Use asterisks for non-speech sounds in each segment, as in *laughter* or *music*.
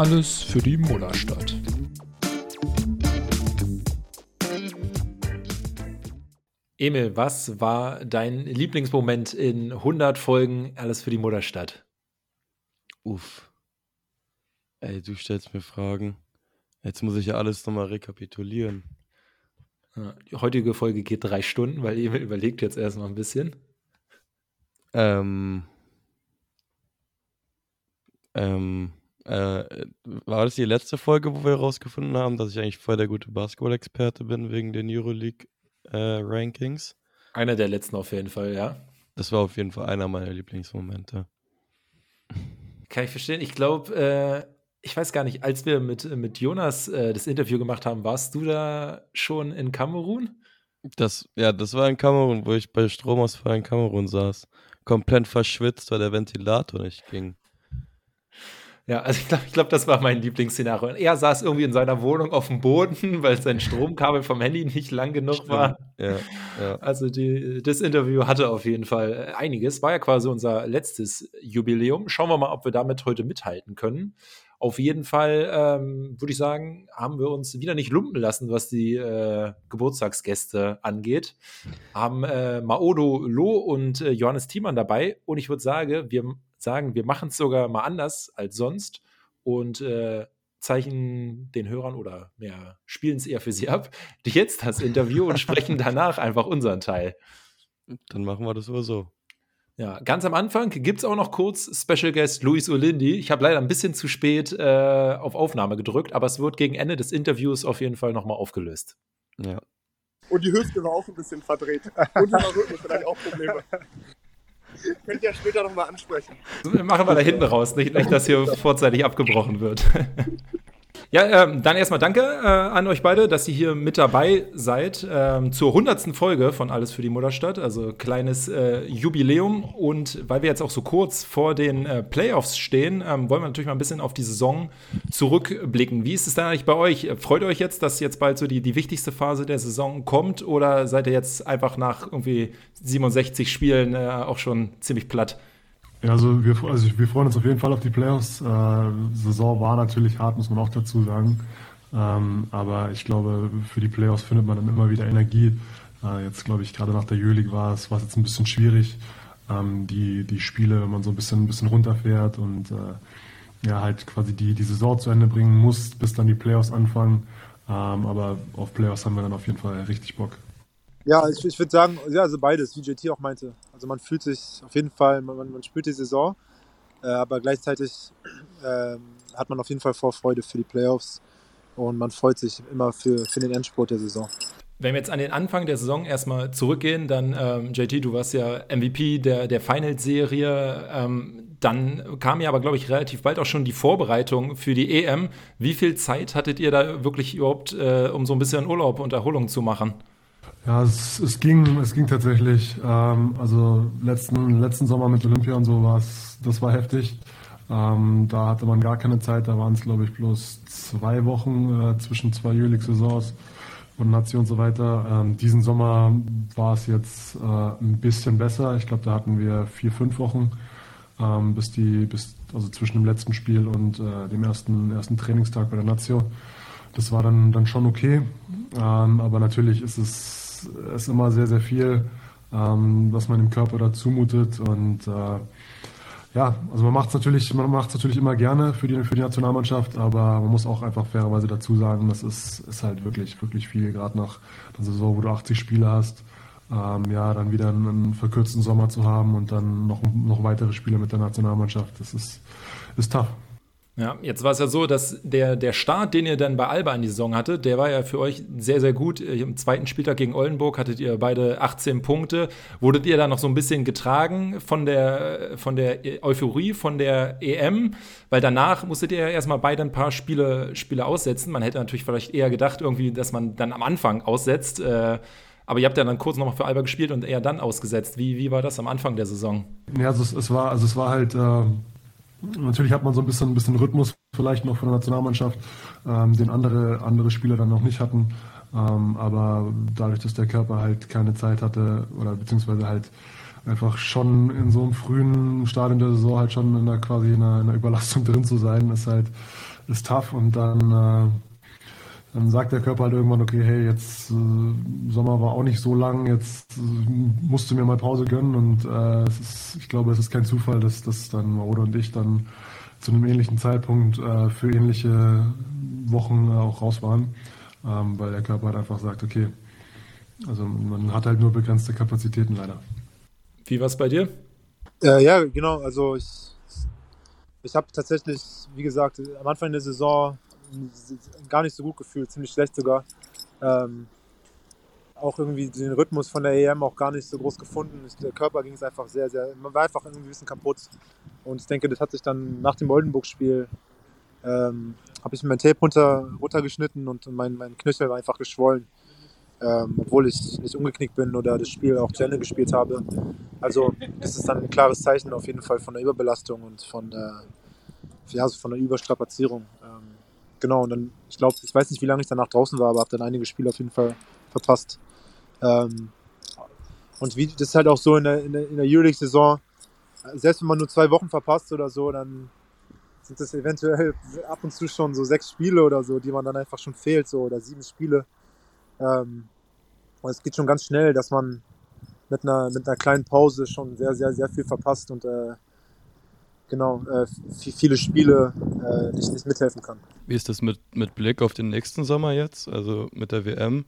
Alles für die Mullerstadt. Emil, was war dein Lieblingsmoment in 100 Folgen Alles für die Mutterstadt? Uff. Ey, du stellst mir Fragen. Jetzt muss ich ja alles nochmal rekapitulieren. Die heutige Folge geht drei Stunden, weil Emil überlegt jetzt erstmal ein bisschen. Ähm. Ähm. Äh, war das die letzte Folge, wo wir herausgefunden haben, dass ich eigentlich voll der gute Basketball-Experte bin wegen den Euroleague-Rankings? Äh, einer der letzten auf jeden Fall, ja. Das war auf jeden Fall einer meiner Lieblingsmomente. Kann ich verstehen. Ich glaube, äh, ich weiß gar nicht, als wir mit, mit Jonas äh, das Interview gemacht haben, warst du da schon in Kamerun? Das, ja, das war in Kamerun, wo ich bei Stromausfall in Kamerun saß. Komplett verschwitzt, weil der Ventilator nicht ging. Ja, also ich glaube, ich glaub, das war mein Lieblingsszenario. Er saß irgendwie in seiner Wohnung auf dem Boden, *laughs* weil sein Stromkabel vom Handy nicht lang genug Stimmt. war. Ja, ja. Also die, das Interview hatte auf jeden Fall einiges. War ja quasi unser letztes Jubiläum. Schauen wir mal, ob wir damit heute mithalten können. Auf jeden Fall ähm, würde ich sagen, haben wir uns wieder nicht lumpen lassen, was die äh, Geburtstagsgäste angeht. Haben äh, Maodo Loh und äh, Johannes Thiemann dabei. Und ich würde sagen, wir sagen, wir machen es sogar mal anders als sonst und äh, zeichnen den Hörern oder mehr spielen es eher für sie ab, jetzt das Interview und sprechen *laughs* danach einfach unseren Teil. Dann machen wir das so so. Ja, ganz am Anfang gibt es auch noch kurz Special Guest Luis Olindi. Ich habe leider ein bisschen zu spät äh, auf Aufnahme gedrückt, aber es wird gegen Ende des Interviews auf jeden Fall nochmal aufgelöst. Ja. Und die Hüfte war auch ein bisschen verdreht. Und der Rücken vielleicht auch Probleme. *laughs* Könnt ihr ja später nochmal ansprechen. Machen wir da hinten raus, nicht, nicht dass hier vorzeitig abgebrochen wird. *laughs* Ja, ähm, dann erstmal danke äh, an euch beide, dass ihr hier mit dabei seid ähm, zur hundertsten Folge von Alles für die Mutterstadt. Also kleines äh, Jubiläum. Und weil wir jetzt auch so kurz vor den äh, Playoffs stehen, ähm, wollen wir natürlich mal ein bisschen auf die Saison zurückblicken. Wie ist es denn eigentlich bei euch? Freut ihr euch jetzt, dass jetzt bald so die, die wichtigste Phase der Saison kommt? Oder seid ihr jetzt einfach nach irgendwie 67 Spielen äh, auch schon ziemlich platt? Ja, also wir, also wir freuen uns auf jeden Fall auf die Playoffs. Äh, Saison war natürlich hart, muss man auch dazu sagen. Ähm, aber ich glaube, für die Playoffs findet man dann immer wieder Energie. Äh, jetzt glaube ich, gerade nach der Euroleague war es, war es jetzt ein bisschen schwierig. Ähm, die, die Spiele, wenn man so ein bisschen, ein bisschen runterfährt und äh, ja, halt quasi die, die Saison zu Ende bringen muss, bis dann die Playoffs anfangen. Ähm, aber auf Playoffs haben wir dann auf jeden Fall richtig Bock. Ja, ich, ich würde sagen, ja, also beides, wie JT auch meinte. Also man fühlt sich auf jeden Fall, man, man spürt die Saison, äh, aber gleichzeitig äh, hat man auf jeden Fall Vorfreude für die Playoffs und man freut sich immer für, für den Endspurt der Saison. Wenn wir jetzt an den Anfang der Saison erstmal zurückgehen, dann, ähm, JT, du warst ja MVP der, der Finals-Serie. Ähm, dann kam ja aber, glaube ich, relativ bald auch schon die Vorbereitung für die EM. Wie viel Zeit hattet ihr da wirklich überhaupt, äh, um so ein bisschen Urlaub und Erholung zu machen? Ja, es, es, ging, es ging tatsächlich. Ähm, also letzten, letzten Sommer mit Olympia und so war das war heftig. Ähm, da hatte man gar keine Zeit, da waren es glaube ich bloß zwei Wochen äh, zwischen zwei Jülich-Saisons und Nazi und so weiter. Ähm, diesen Sommer war es jetzt äh, ein bisschen besser. Ich glaube, da hatten wir vier, fünf Wochen ähm, bis die, bis, also zwischen dem letzten Spiel und äh, dem ersten, ersten Trainingstag bei der Nazio. Das war dann, dann schon okay. Ähm, aber natürlich ist es ist immer sehr, sehr viel, ähm, was man dem Körper da zumutet. Und äh, ja, also man macht es natürlich, natürlich immer gerne für die, für die Nationalmannschaft, aber man muss auch einfach fairerweise dazu sagen, das ist, ist halt wirklich, wirklich viel, gerade nach der Saison, wo du 80 Spiele hast. Ähm, ja, dann wieder einen, einen, verkürzten Sommer zu haben und dann noch, noch weitere Spiele mit der Nationalmannschaft, das ist, ist tough. Ja, jetzt war es ja so, dass der, der Start, den ihr dann bei Alba in die Saison hattet, der war ja für euch sehr, sehr gut. Im zweiten Spieltag gegen Oldenburg hattet ihr beide 18 Punkte. Wurdet ihr da noch so ein bisschen getragen von der, von der Euphorie, von der EM? Weil danach musstet ihr ja erstmal beide ein paar Spiele, Spiele aussetzen. Man hätte natürlich vielleicht eher gedacht, irgendwie, dass man dann am Anfang aussetzt. Äh, aber ihr habt ja dann kurz nochmal für Alba gespielt und eher dann ausgesetzt. Wie, wie war das am Anfang der Saison? Ja, also es, es war, also es war halt. Äh Natürlich hat man so ein bisschen, ein bisschen Rhythmus vielleicht noch von der Nationalmannschaft, ähm, den andere, andere Spieler dann noch nicht hatten. Ähm, aber dadurch, dass der Körper halt keine Zeit hatte oder beziehungsweise halt einfach schon in so einem frühen Stadium der Saison halt schon in der, quasi in einer, in einer Überlastung drin zu sein, ist halt ist tough und dann, äh, dann sagt der Körper halt irgendwann, okay, hey, jetzt äh, Sommer war auch nicht so lang, jetzt äh, musst du mir mal Pause gönnen und äh, es ist, ich glaube, es ist kein Zufall, dass, dass dann Maroda und ich dann zu einem ähnlichen Zeitpunkt äh, für ähnliche Wochen auch raus waren, ähm, weil der Körper halt einfach sagt, okay, also man hat halt nur begrenzte Kapazitäten leider. Wie war es bei dir? Äh, ja, genau. Also ich, ich habe tatsächlich, wie gesagt, am Anfang der Saison gar nicht so gut gefühlt, ziemlich schlecht sogar. Ähm, auch irgendwie den Rhythmus von der EM auch gar nicht so groß gefunden. Der Körper ging es einfach sehr, sehr, man war einfach irgendwie ein bisschen kaputt. Und ich denke, das hat sich dann nach dem Oldenburg-Spiel, ähm, habe ich mein Tape runter, runtergeschnitten und mein, mein Knöchel war einfach geschwollen ähm, obwohl ich nicht umgeknickt bin oder das Spiel auch zu Ende gespielt habe. Also das ist dann ein klares Zeichen auf jeden Fall von der Überbelastung und von der, ja, von der Überstrapazierung. Ähm, genau, und dann, ich glaube, ich weiß nicht, wie lange ich danach draußen war, aber habe dann einige Spiele auf jeden Fall verpasst. Ähm, und wie, das ist halt auch so in der, in der, in der Euroleague-Saison, selbst wenn man nur zwei Wochen verpasst oder so, dann sind das eventuell ab und zu schon so sechs Spiele oder so, die man dann einfach schon fehlt, so oder sieben Spiele. Ähm, und es geht schon ganz schnell, dass man mit einer, mit einer kleinen Pause schon sehr, sehr, sehr viel verpasst und äh, genau äh, viele Spiele äh, nicht, nicht mithelfen kann. Wie ist das mit, mit Blick auf den nächsten Sommer jetzt, also mit der WM?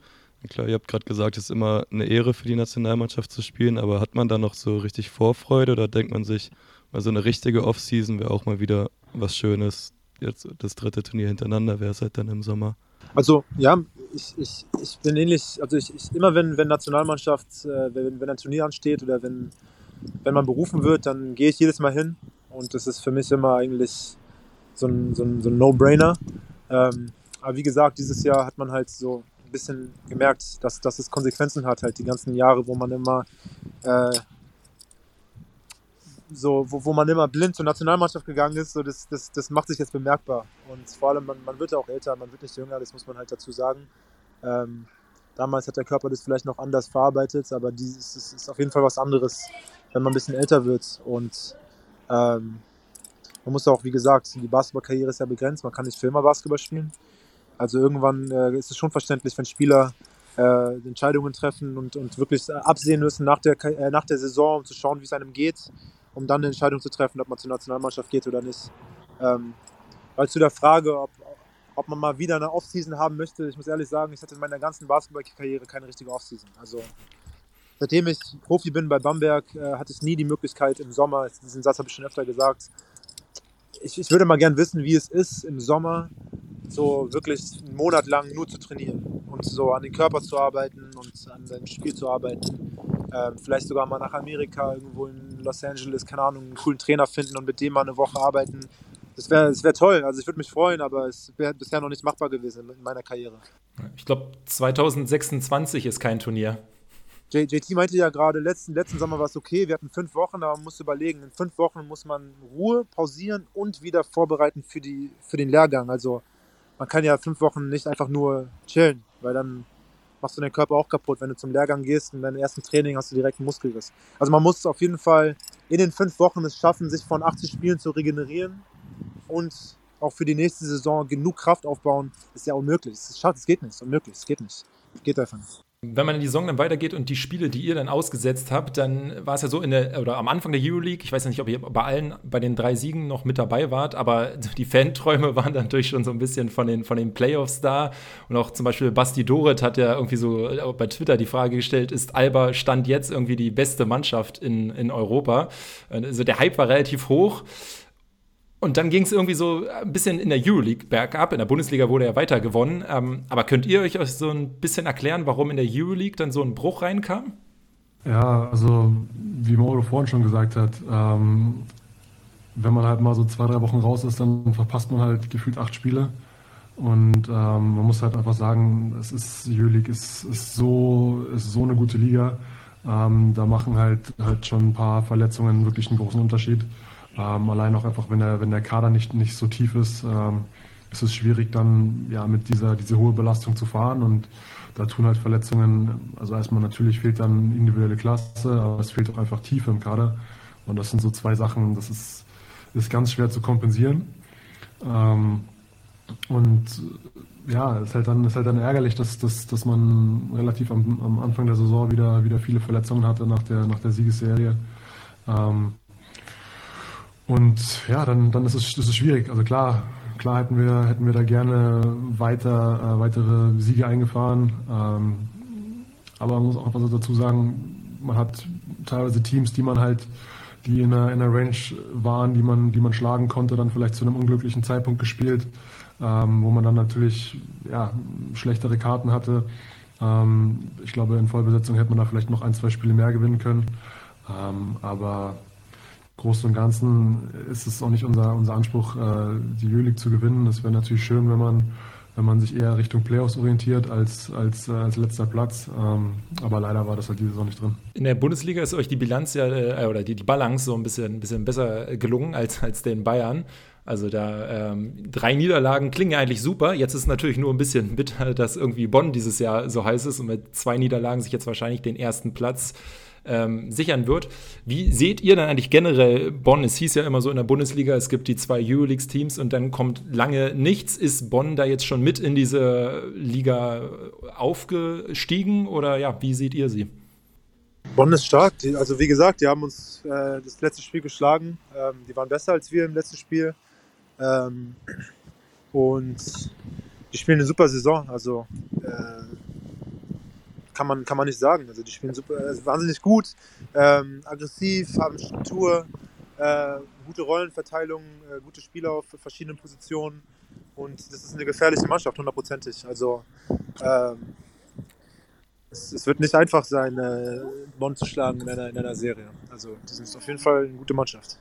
Klar, ihr habt gerade gesagt, es ist immer eine Ehre für die Nationalmannschaft zu spielen, aber hat man da noch so richtig Vorfreude oder denkt man sich, mal so eine richtige Offseason wäre auch mal wieder was Schönes? Jetzt das dritte Turnier hintereinander wäre es halt dann im Sommer. Also ja, ich, ich, ich bin ähnlich, also ich, ich immer wenn, wenn Nationalmannschaft, äh, wenn, wenn ein Turnier ansteht oder wenn, wenn man berufen wird, dann gehe ich jedes Mal hin und das ist für mich immer eigentlich so ein, so ein, so ein No-Brainer. Ähm, aber wie gesagt, dieses Jahr hat man halt so ein bisschen gemerkt, dass, dass es Konsequenzen hat, halt die ganzen Jahre, wo man immer äh, so, wo, wo man immer blind zur Nationalmannschaft gegangen ist, so das, das, das macht sich jetzt bemerkbar. Und vor allem, man, man wird ja auch älter, man wird nicht jünger, das muss man halt dazu sagen. Ähm, damals hat der Körper das vielleicht noch anders verarbeitet, aber dieses ist, ist auf jeden Fall was anderes, wenn man ein bisschen älter wird. Und ähm, man muss auch, wie gesagt, die Basketballkarriere ist ja begrenzt, man kann nicht für immer Basketball spielen. Also irgendwann äh, ist es schon verständlich, wenn Spieler äh, Entscheidungen treffen und, und wirklich absehen müssen nach der, äh, nach der Saison, um zu schauen, wie es einem geht um dann eine Entscheidung zu treffen, ob man zur Nationalmannschaft geht oder nicht. Ähm, weil zu der Frage, ob, ob man mal wieder eine Offseason haben möchte, ich muss ehrlich sagen, ich hatte in meiner ganzen Basketballkarriere keine richtige Offseason. Also seitdem ich Profi bin bei Bamberg, äh, hatte ich nie die Möglichkeit im Sommer, diesen Satz habe ich schon öfter gesagt, ich, ich würde mal gern wissen, wie es ist, im Sommer so wirklich einen Monat lang nur zu trainieren und so an den Körper zu arbeiten und an seinem Spiel zu arbeiten. Ähm, vielleicht sogar mal nach Amerika, irgendwo in Los Angeles, keine Ahnung, einen coolen Trainer finden und mit dem mal eine Woche arbeiten. Das wäre das wär toll. Also ich würde mich freuen, aber es wäre bisher noch nicht machbar gewesen in meiner Karriere. Ich glaube, 2026 ist kein Turnier. JT meinte ja gerade, letzten, letzten Sommer war es okay, wir hatten fünf Wochen, aber man muss überlegen, in fünf Wochen muss man Ruhe, pausieren und wieder vorbereiten für, die, für den Lehrgang. Also man kann ja fünf Wochen nicht einfach nur chillen, weil dann machst du deinen Körper auch kaputt. Wenn du zum Lehrgang gehst und deinem ersten Training hast du direkt einen Muskelriss. Also man muss auf jeden Fall in den fünf Wochen es schaffen, sich von 80 Spielen zu regenerieren und auch für die nächste Saison genug Kraft aufbauen, ist ja unmöglich. Es, es geht nicht, unmöglich, es geht nicht. Geht einfach nicht wenn man in die Saison dann weitergeht und die Spiele, die ihr dann ausgesetzt habt, dann war es ja so in der, oder am Anfang der Euroleague, ich weiß nicht, ob ihr bei allen, bei den drei Siegen noch mit dabei wart, aber *laughs* die Fanträume waren dann durch schon so ein bisschen von den, von den Playoffs da. Und auch zum Beispiel Basti Doret hat ja irgendwie so bei Twitter die Frage gestellt, ist Alba Stand jetzt irgendwie die beste Mannschaft in, in Europa? Also der Hype war relativ hoch. Und dann ging es irgendwie so ein bisschen in der Euroleague bergab. In der Bundesliga wurde er weiter gewonnen. Ähm, aber könnt ihr euch so ein bisschen erklären, warum in der Euroleague dann so ein Bruch reinkam? Ja, also wie Mauro vorhin schon gesagt hat, ähm, wenn man halt mal so zwei, drei Wochen raus ist, dann verpasst man halt gefühlt acht Spiele. Und ähm, man muss halt einfach sagen, es ist Euroleague ist, ist so ist so eine gute Liga. Ähm, da machen halt halt schon ein paar Verletzungen wirklich einen großen Unterschied. Ähm, allein auch einfach, wenn der, wenn der Kader nicht, nicht so tief ist, ähm, ist es schwierig dann ja mit dieser diese hohe Belastung zu fahren und da tun halt Verletzungen, also erstmal natürlich fehlt dann individuelle Klasse, aber es fehlt auch einfach Tiefe im Kader und das sind so zwei Sachen, das ist, ist ganz schwer zu kompensieren. Ähm, und ja, ist halt dann, ist halt dann ärgerlich, dass, dass, dass man relativ am, am Anfang der Saison wieder, wieder viele Verletzungen hatte nach der, nach der Siegesserie. Ähm, und ja, dann, dann ist es, ist es schwierig. Also klar, klar hätten wir, hätten wir da gerne weiter, äh, weitere Siege eingefahren. Ähm, aber man muss auch was dazu sagen, man hat teilweise Teams, die man halt, die in einer, in einer Range waren, die man, die man schlagen konnte, dann vielleicht zu einem unglücklichen Zeitpunkt gespielt ähm, wo man dann natürlich ja, schlechtere Karten hatte. Ähm, ich glaube, in Vollbesetzung hätte man da vielleicht noch ein, zwei Spiele mehr gewinnen können. Ähm, aber Großen und Ganzen ist es auch nicht unser, unser Anspruch, äh, die Euroleague zu gewinnen. Es wäre natürlich schön, wenn man, wenn man sich eher Richtung Playoffs orientiert als, als, äh, als letzter Platz. Ähm, aber leider war das halt diese Saison nicht drin. In der Bundesliga ist euch die Bilanz ja, äh, oder die, die Balance so ein bisschen, ein bisschen besser gelungen als, als den Bayern. Also da ähm, drei Niederlagen klingen ja eigentlich super. Jetzt ist natürlich nur ein bisschen bitter, dass irgendwie Bonn dieses Jahr so heiß ist und mit zwei Niederlagen sich jetzt wahrscheinlich den ersten Platz ähm, sichern wird. Wie seht ihr dann eigentlich generell Bonn? Es hieß ja immer so in der Bundesliga, es gibt die zwei Euroleagues-Teams und dann kommt lange nichts. Ist Bonn da jetzt schon mit in diese Liga aufgestiegen oder ja, wie seht ihr sie? Bonn ist stark. Also wie gesagt, die haben uns äh, das letzte Spiel geschlagen. Ähm, die waren besser als wir im letzten Spiel. Ähm, und die spielen eine super Saison. Also äh, kann, man, kann man nicht sagen. Also die spielen super, äh, wahnsinnig gut, ähm, aggressiv, haben Struktur, äh, gute Rollenverteilung, äh, gute Spieler auf verschiedenen Positionen. Und das ist eine gefährliche Mannschaft, hundertprozentig. Also ähm, es, es, wird nicht einfach sein, äh, Bonn zu schlagen in einer, in einer Serie. Also die sind auf jeden Fall eine gute Mannschaft.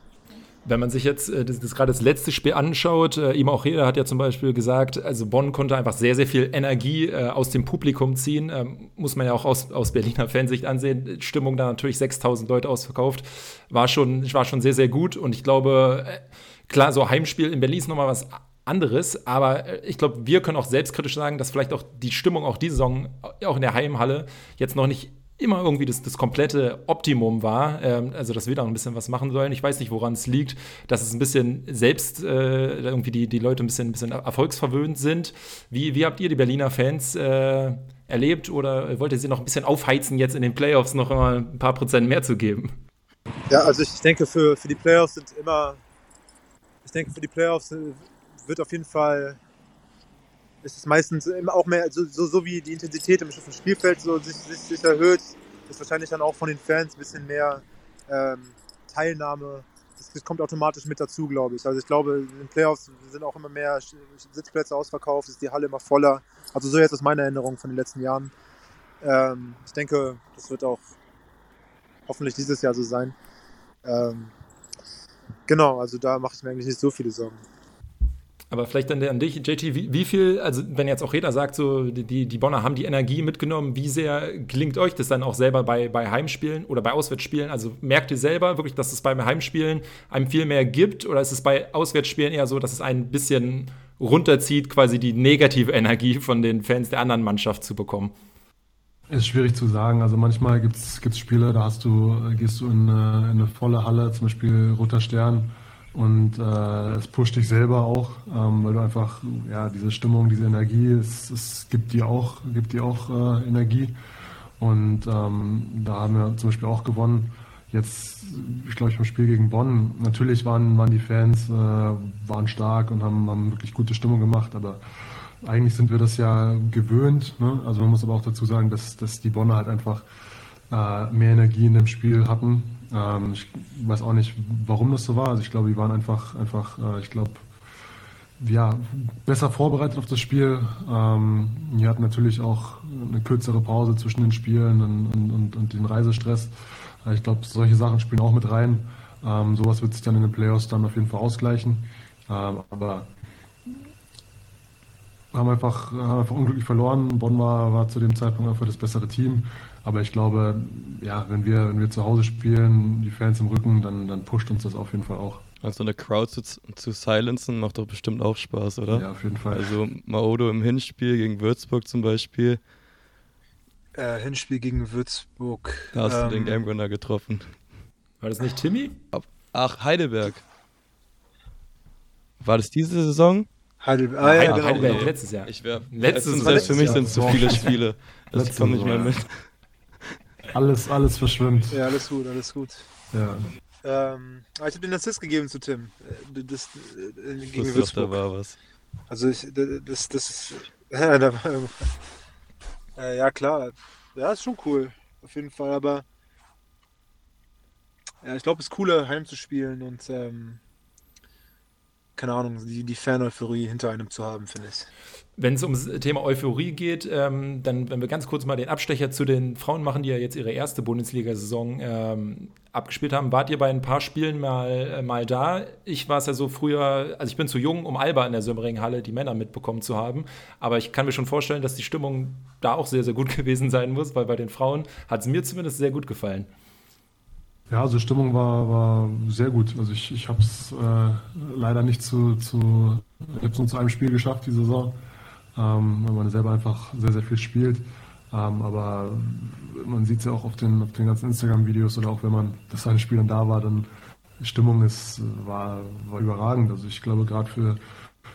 Wenn man sich jetzt äh, das, das gerade das letzte Spiel anschaut, äh, auch jeder hat ja zum Beispiel gesagt, also Bonn konnte einfach sehr, sehr viel Energie äh, aus dem Publikum ziehen. Ähm, muss man ja auch aus, aus Berliner Fansicht ansehen. Stimmung da natürlich 6000 Leute ausverkauft. War schon, war schon sehr, sehr gut. Und ich glaube, äh, klar, so Heimspiel in Berlin ist nochmal was anderes, aber äh, ich glaube, wir können auch selbstkritisch sagen, dass vielleicht auch die Stimmung auch diese Saison, äh, auch in der Heimhalle, jetzt noch nicht immer irgendwie das, das komplette Optimum war. Ähm, also, dass wir da ein bisschen was machen sollen. Ich weiß nicht, woran es liegt, dass es ein bisschen selbst äh, irgendwie die, die Leute ein bisschen, ein bisschen erfolgsverwöhnt sind. Wie, wie habt ihr die Berliner Fans äh, erlebt oder wollt ihr sie noch ein bisschen aufheizen, jetzt in den Playoffs noch mal ein paar Prozent mehr zu geben? Ja, also ich denke, für, für die Playoffs sind immer, ich denke, für die Playoffs wird auf jeden Fall ist es meistens auch mehr, so, so, so wie die Intensität im Spielfeld so sich, sich, sich, erhöht, ist wahrscheinlich dann auch von den Fans ein bisschen mehr ähm, Teilnahme. Das, das, kommt automatisch mit dazu, glaube ich. Also ich glaube, in den Playoffs sind auch immer mehr Sitzplätze ausverkauft, ist die Halle immer voller. Also so jetzt ist meine Erinnerung von den letzten Jahren. Ähm, ich denke, das wird auch hoffentlich dieses Jahr so sein. Ähm, genau, also da mache ich mir eigentlich nicht so viele Sorgen. Aber vielleicht dann an dich, JT, wie, wie, viel, also wenn jetzt auch jeder sagt, so die, die Bonner haben die Energie mitgenommen, wie sehr gelingt euch das dann auch selber bei, bei Heimspielen oder bei Auswärtsspielen? Also merkt ihr selber wirklich, dass es bei Heimspielen einem viel mehr gibt oder ist es bei Auswärtsspielen eher so, dass es ein bisschen runterzieht, quasi die negative Energie von den Fans der anderen Mannschaft zu bekommen? Ist schwierig zu sagen. Also manchmal gibt es Spiele, da hast du, gehst du in eine, in eine volle Halle, zum Beispiel Roter Stern und äh, es pusht dich selber auch, ähm, weil du einfach, ja, diese Stimmung, diese Energie, es, es gibt dir auch, gibt dir auch äh, Energie. Und ähm, da haben wir zum Beispiel auch gewonnen. Jetzt, ich glaube, beim Spiel gegen Bonn, natürlich waren, waren die Fans äh, waren stark und haben, haben wirklich gute Stimmung gemacht, aber eigentlich sind wir das ja gewöhnt. Ne? Also man muss aber auch dazu sagen, dass, dass die Bonner halt einfach äh, mehr Energie in dem Spiel hatten ähm, ich weiß auch nicht, warum das so war. Also ich glaube, die waren einfach, einfach, äh, ich glaube, ja, besser vorbereitet auf das Spiel. Ähm, die hatten natürlich auch eine kürzere Pause zwischen den Spielen und, und, und, den Reisestress. Äh, ich glaube, solche Sachen spielen auch mit rein. Ähm, sowas wird sich dann in den Playoffs dann auf jeden Fall ausgleichen. Ähm, aber haben einfach, haben einfach unglücklich verloren. Bonn war, war zu dem Zeitpunkt einfach das bessere Team. Aber ich glaube, ja, wenn wir, wenn wir zu Hause spielen, die Fans im Rücken, dann, dann pusht uns das auf jeden Fall auch. Also eine Crowd zu, zu silenzen macht doch bestimmt auch Spaß, oder? Ja, auf jeden Fall. Also Maodo im Hinspiel gegen Würzburg zum Beispiel. Äh, Hinspiel gegen Würzburg. Da hast ähm, du den ähm, Game Winner getroffen. War das nicht Timmy? Ach, Heidelberg. War das diese Saison? Heidelberg, ah, ja, Heidelberg, genau. Letztes Jahr. Ich wäre Letztes- letztes selbst für mich sind Jahr. zu viele Spiele. Das komme ich Jahr. mal mit. Alles, alles verschwimmt. Ja, alles gut, alles gut. Ja. Ähm, aber ich habe den Assist gegeben zu Tim. Äh, Das, äh, Ich gegen wusste da war was. Also ich, das, das *laughs* ist. Da, äh, ja klar. Ja, ist schon cool. Auf jeden Fall, aber. Ja, ich glaube, es ist cooler, heimzuspielen und ähm, keine Ahnung, die, die Fan-Euphorie hinter einem zu haben, finde ich. Wenn es ums Thema Euphorie geht, ähm, dann, wenn wir ganz kurz mal den Abstecher zu den Frauen machen, die ja jetzt ihre erste Bundesliga-Saison ähm, abgespielt haben, wart ihr bei ein paar Spielen mal, äh, mal da? Ich war es ja so früher, also ich bin zu jung, um Alba in der Sömmering-Halle die Männer mitbekommen zu haben, aber ich kann mir schon vorstellen, dass die Stimmung da auch sehr, sehr gut *laughs* gewesen sein muss, weil bei den Frauen hat es mir zumindest sehr gut gefallen. Ja, also Stimmung war, war sehr gut. Also ich, ich habe es äh, leider nicht zu, zu, ich nur zu einem Spiel geschafft die Saison, ähm, weil man selber einfach sehr, sehr viel spielt. Ähm, aber man sieht es ja auch auf den, auf den ganzen Instagram-Videos oder auch wenn man das eine Spiel dann da war, dann Stimmung ist, war, war überragend. Also ich glaube gerade für,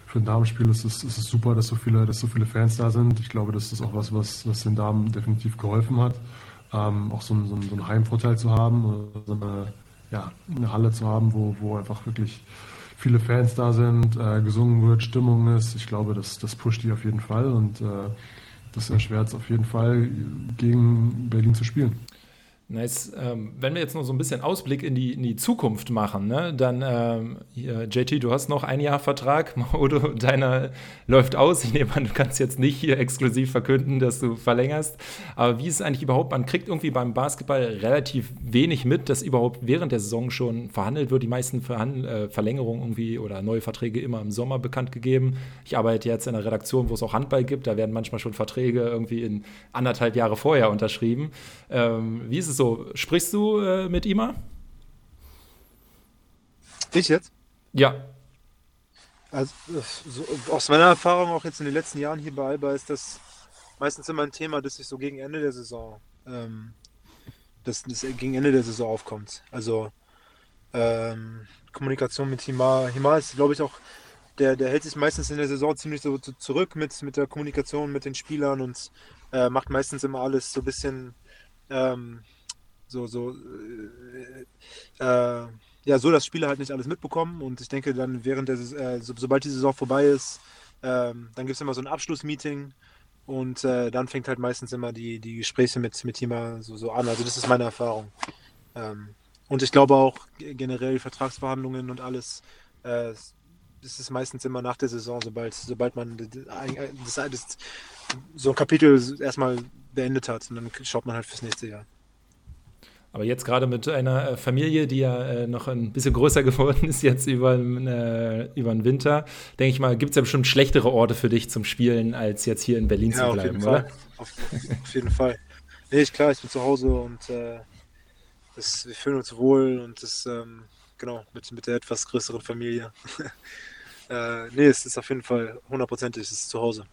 für ein Damenspiel ist es, ist es super, dass so viele, dass so viele Fans da sind. Ich glaube, das ist auch was, was, was den Damen definitiv geholfen hat ähm, auch so, ein- so, ein- so einen Heimvorteil zu haben, so eine, ja, eine Halle zu haben, wo, wo einfach wirklich viele Fans da sind, äh, gesungen wird, Stimmung ist. Ich glaube, das, das pusht die auf jeden Fall und äh, das erschwert es auf jeden Fall, gegen Berlin zu spielen. Nice. Ähm, wenn wir jetzt noch so ein bisschen Ausblick in die, in die Zukunft machen, ne, dann, ähm, JT, du hast noch ein Jahr Vertrag, *laughs* Maodo, deiner läuft aus. Ich nehme an, du kannst jetzt nicht hier exklusiv verkünden, dass du verlängerst. Aber wie ist es eigentlich überhaupt? Man kriegt irgendwie beim Basketball relativ wenig mit, dass überhaupt während der Saison schon verhandelt wird. Die meisten Verhand äh, Verlängerungen irgendwie oder neue Verträge immer im Sommer bekannt gegeben. Ich arbeite jetzt in einer Redaktion, wo es auch Handball gibt. Da werden manchmal schon Verträge irgendwie in anderthalb Jahre vorher unterschrieben. Ähm, wie ist es so? Sprichst du äh, mit Ima? Ich jetzt? Ja. Also, so, aus meiner Erfahrung auch jetzt in den letzten Jahren hier bei Alba ist das meistens immer ein Thema, das sich so gegen Ende der Saison, ähm, das, das gegen Ende der Saison aufkommt. Also ähm, Kommunikation mit Hima. Hima ist, glaube ich, auch, der, der hält sich meistens in der Saison ziemlich so zu- zurück mit, mit der Kommunikation mit den Spielern und äh, macht meistens immer alles so ein bisschen ähm, so, so äh, äh, ja, so, dass Spieler halt nicht alles mitbekommen. Und ich denke, dann während der, äh, so, sobald die Saison vorbei ist, ähm, dann gibt es immer so ein Abschlussmeeting und äh, dann fängt halt meistens immer die, die Gespräche mit, mit Thema so, so an. Also das ist meine Erfahrung. Ähm, und ich glaube auch generell Vertragsverhandlungen und alles, äh, ist meistens immer nach der Saison, sobald, sobald man das, das, so ein Kapitel erstmal beendet hat. Und dann schaut man halt fürs nächste Jahr. Aber jetzt gerade mit einer äh, Familie, die ja äh, noch ein bisschen größer *laughs* geworden ist, jetzt über, äh, über den Winter, denke ich mal, gibt es ja bestimmt schlechtere Orte für dich zum Spielen, als jetzt hier in Berlin zu Ja, auf bleiben, jeden oder? Fall. Auf, auf jeden Fall. Nee, ich, klar, ich bin zu Hause und äh, das, wir fühlen uns wohl und das, ähm, genau, mit, mit der etwas größeren Familie. *laughs* äh, nee, es ist auf jeden Fall hundertprozentig, es ist zu Hause.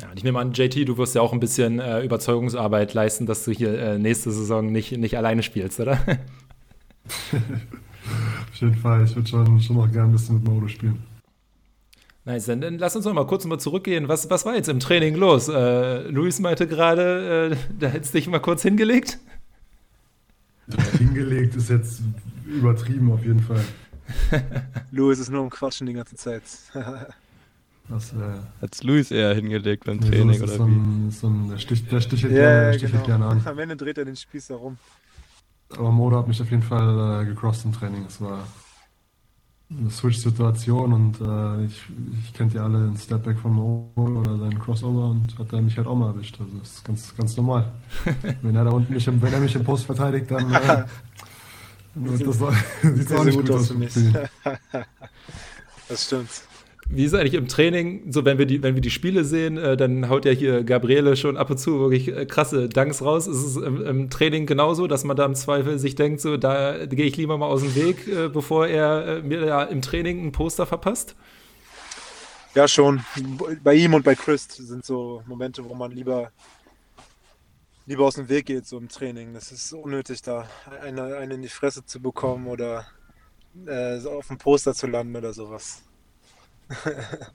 Ja, ich nehme an, JT, du wirst ja auch ein bisschen äh, Überzeugungsarbeit leisten, dass du hier äh, nächste Saison nicht, nicht alleine spielst, oder? *laughs* Auf jeden Fall, ich würde schon, schon noch gerne ein bisschen mit Modo spielen. Nice, dann, dann lass uns noch mal kurz mal zurückgehen. Was, was war jetzt im Training los? Äh, Luis meinte gerade, äh, *laughs* da hättest du dich mal kurz hingelegt. Hingelegt ist jetzt übertrieben auf jeden Fall. *laughs* Louis ist nur am Quatschen die ganze Zeit. Das, äh, Hat's Luis eher hingelegt beim Training so es oder so wie? ein, so ein, der, Stich, der stichelt, Ja, gerne, der stichelt genau. gerne an. Am Ende dreht er den Spieß herum. Aber Modo hat mich auf jeden Fall äh, gecrossed im Training. Es war eine Switch-Situation und äh, ich, ich kennt ja alle den Stepback von Modo oder seinen Crossover und hat er mich halt auch mal erwischt. Also das ist ganz, ganz normal. *laughs* wenn er da unten mich im, wenn er mich im Post verteidigt, dann, äh, *laughs* *laughs* das, sieht Sehr, auch nicht gut aus für mich. das stimmt. Wie ist eigentlich im Training, so wenn wir die, wenn wir die Spiele sehen, äh, dann haut ja hier Gabriele schon ab und zu wirklich äh, krasse Danks raus. Ist es im, im Training genauso, dass man da im Zweifel sich denkt, so da gehe ich lieber mal aus dem Weg, äh, bevor er äh, mir da im Training ein Poster verpasst? Ja, schon. Bei ihm und bei Chris sind so Momente, wo man lieber, lieber aus dem Weg geht, so im Training. Das ist unnötig, da eine, eine in die Fresse zu bekommen oder äh, auf dem Poster zu landen oder sowas. *laughs*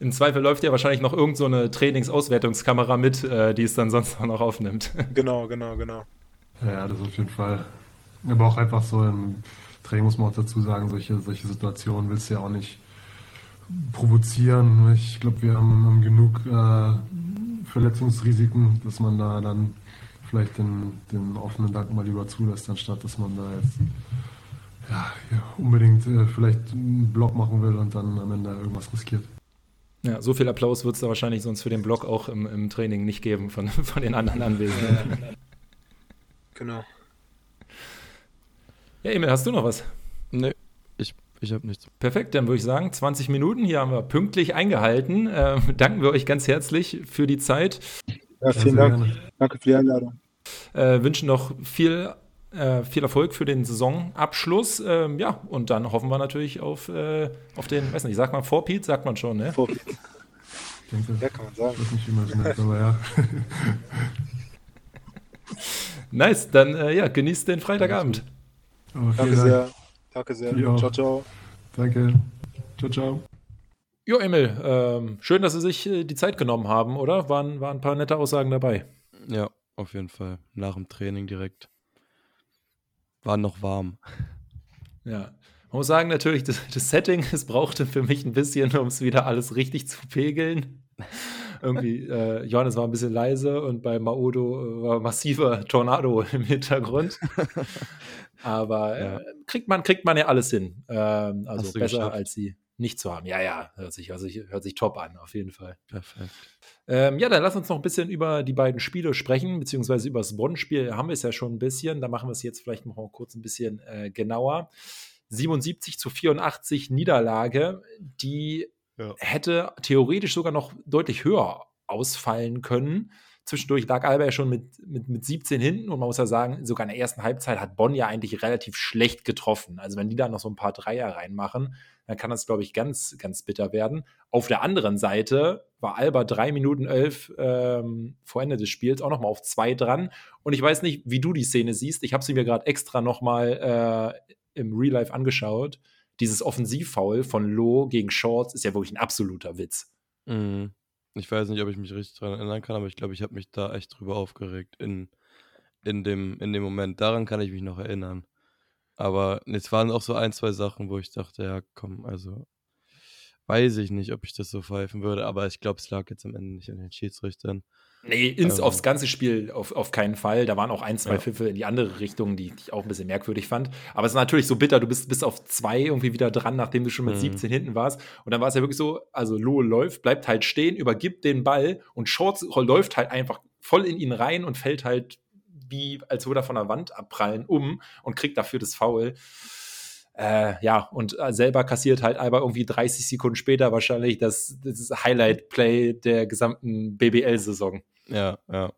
Im Zweifel läuft ja wahrscheinlich noch irgend so eine Trainingsauswertungskamera mit, äh, die es dann sonst auch noch aufnimmt. *laughs* Genau, genau, genau. Ja, das auf jeden Fall. Aber auch einfach so im Training muss man auch dazu sagen, solche, solche Situationen willst du ja auch nicht provozieren. Ich glaube, wir haben, haben genug äh, Verletzungsrisiken, dass man da dann vielleicht den, den offenen Dank mal lieber zulässt, anstatt dass man da jetzt ja, ja unbedingt äh, vielleicht einen Block machen will und dann am Ende irgendwas riskiert. Ja, so viel Applaus wird es da wahrscheinlich sonst für den Block auch im, im Training nicht geben von, *laughs* von den anderen Anwesenden. Genau. Ja, Emil, hast du noch was? Nee, ich, ich habe nichts. Perfekt, dann würde ich sagen, 20 Minuten, hier haben wir pünktlich eingehalten. Ähm, *laughs* danken wir euch ganz herzlich für die Zeit. Ja, vielen Dank. gerne. Danke für die Einladung. Äh, wünschen noch viel, äh, viel Erfolg für den Saisonabschluss. Ähm, ja, und dann hoffen wir natürlich auf, äh, auf den, weiß nicht, sagt man Vorpiet, sagt man schon, ne? Denke, Ja, kann man sagen. ich weiß nicht, wie man es nennt, aber ja. *laughs* Nice, dann äh, ja, genießt den Freitagabend. Aber Danke vielen Dank. sehr. Danke sehr. Ja. Ciao, ciao. Danke. Ciao, ciao. Jo, Emil, ähm, schön, dass Sie sich äh, die Zeit genommen haben, oder? Waren, waren ein paar nette Aussagen dabei. Ja, auf jeden Fall. Nach dem Training direkt. War noch warm. Ja. Man muss sagen, natürlich, das, das Setting, es brauchte für mich ein bisschen, um es wieder alles richtig zu pegeln. Irgendwie, äh, Johannes war ein bisschen leise und bei Maodo äh, war massiver Tornado *laughs* im Hintergrund. *laughs* Aber Ja. äh, kriegt, man, kriegt man ja alles hin. Ähm, also besser geschafft. als sie nicht zu haben. Ja, ja, hört sich, hört, sich, hört sich top an, auf jeden Fall. Perfekt. Ähm, ja, dann lass uns noch ein bisschen über die beiden Spiele sprechen, beziehungsweise über das Bonn-Spiel haben wir es ja schon ein bisschen. Da machen wir es jetzt vielleicht noch mal kurz ein bisschen äh, genauer. 77 zu 84 Niederlage, die Ja. hätte theoretisch sogar noch deutlich höher ausfallen können. Zwischendurch lag Alba ja schon mit, mit, mit 17 hinten und man muss ja sagen, sogar in der ersten Halbzeit hat Bonn ja eigentlich relativ schlecht getroffen. Also wenn die da noch so ein paar Dreier reinmachen, dann kann das, glaube ich, ganz, ganz bitter werden. Auf der anderen Seite war Alba drei Minuten elf ähm, vor Ende des Spiels auch noch mal auf zwei dran. Und ich weiß nicht, wie du die Szene siehst. Ich habe sie mir gerade extra noch mal äh, im Real Life angeschaut. Dieses Offensivfoul von Loh gegen Shorts ist ja wirklich ein absoluter Witz. Mhm. Ich weiß nicht, ob ich mich richtig daran erinnern kann, aber ich glaube, ich habe mich da echt drüber aufgeregt in, in, dem, in dem Moment. Daran kann ich mich noch erinnern. Aber es waren auch so ein, zwei Sachen, wo ich dachte, ja, komm, also weiß ich nicht, ob ich das so pfeifen würde, aber ich glaube, es lag jetzt am Ende nicht an den Schiedsrichtern. Nee, ins, Ähm. aufs ganze Spiel auf, auf keinen Fall. Da waren auch ein, zwei Ja. Pfiffe in die andere Richtung, die, die ich auch ein bisschen merkwürdig fand. Aber es ist natürlich so bitter, du bist bis auf zwei irgendwie wieder dran, nachdem du schon mit Mhm. 17 hinten warst. Und dann war es ja wirklich so, also Lohe läuft, bleibt halt stehen, übergibt den Ball und Shorts läuft halt einfach voll in ihn rein und fällt halt wie, als würde er von der Wand abprallen, um und kriegt dafür das Foul. Äh, ja, und äh, selber kassiert halt Alba irgendwie 30 Sekunden später wahrscheinlich das, das Highlight-Play der gesamten BBL-Saison. Ja, ja.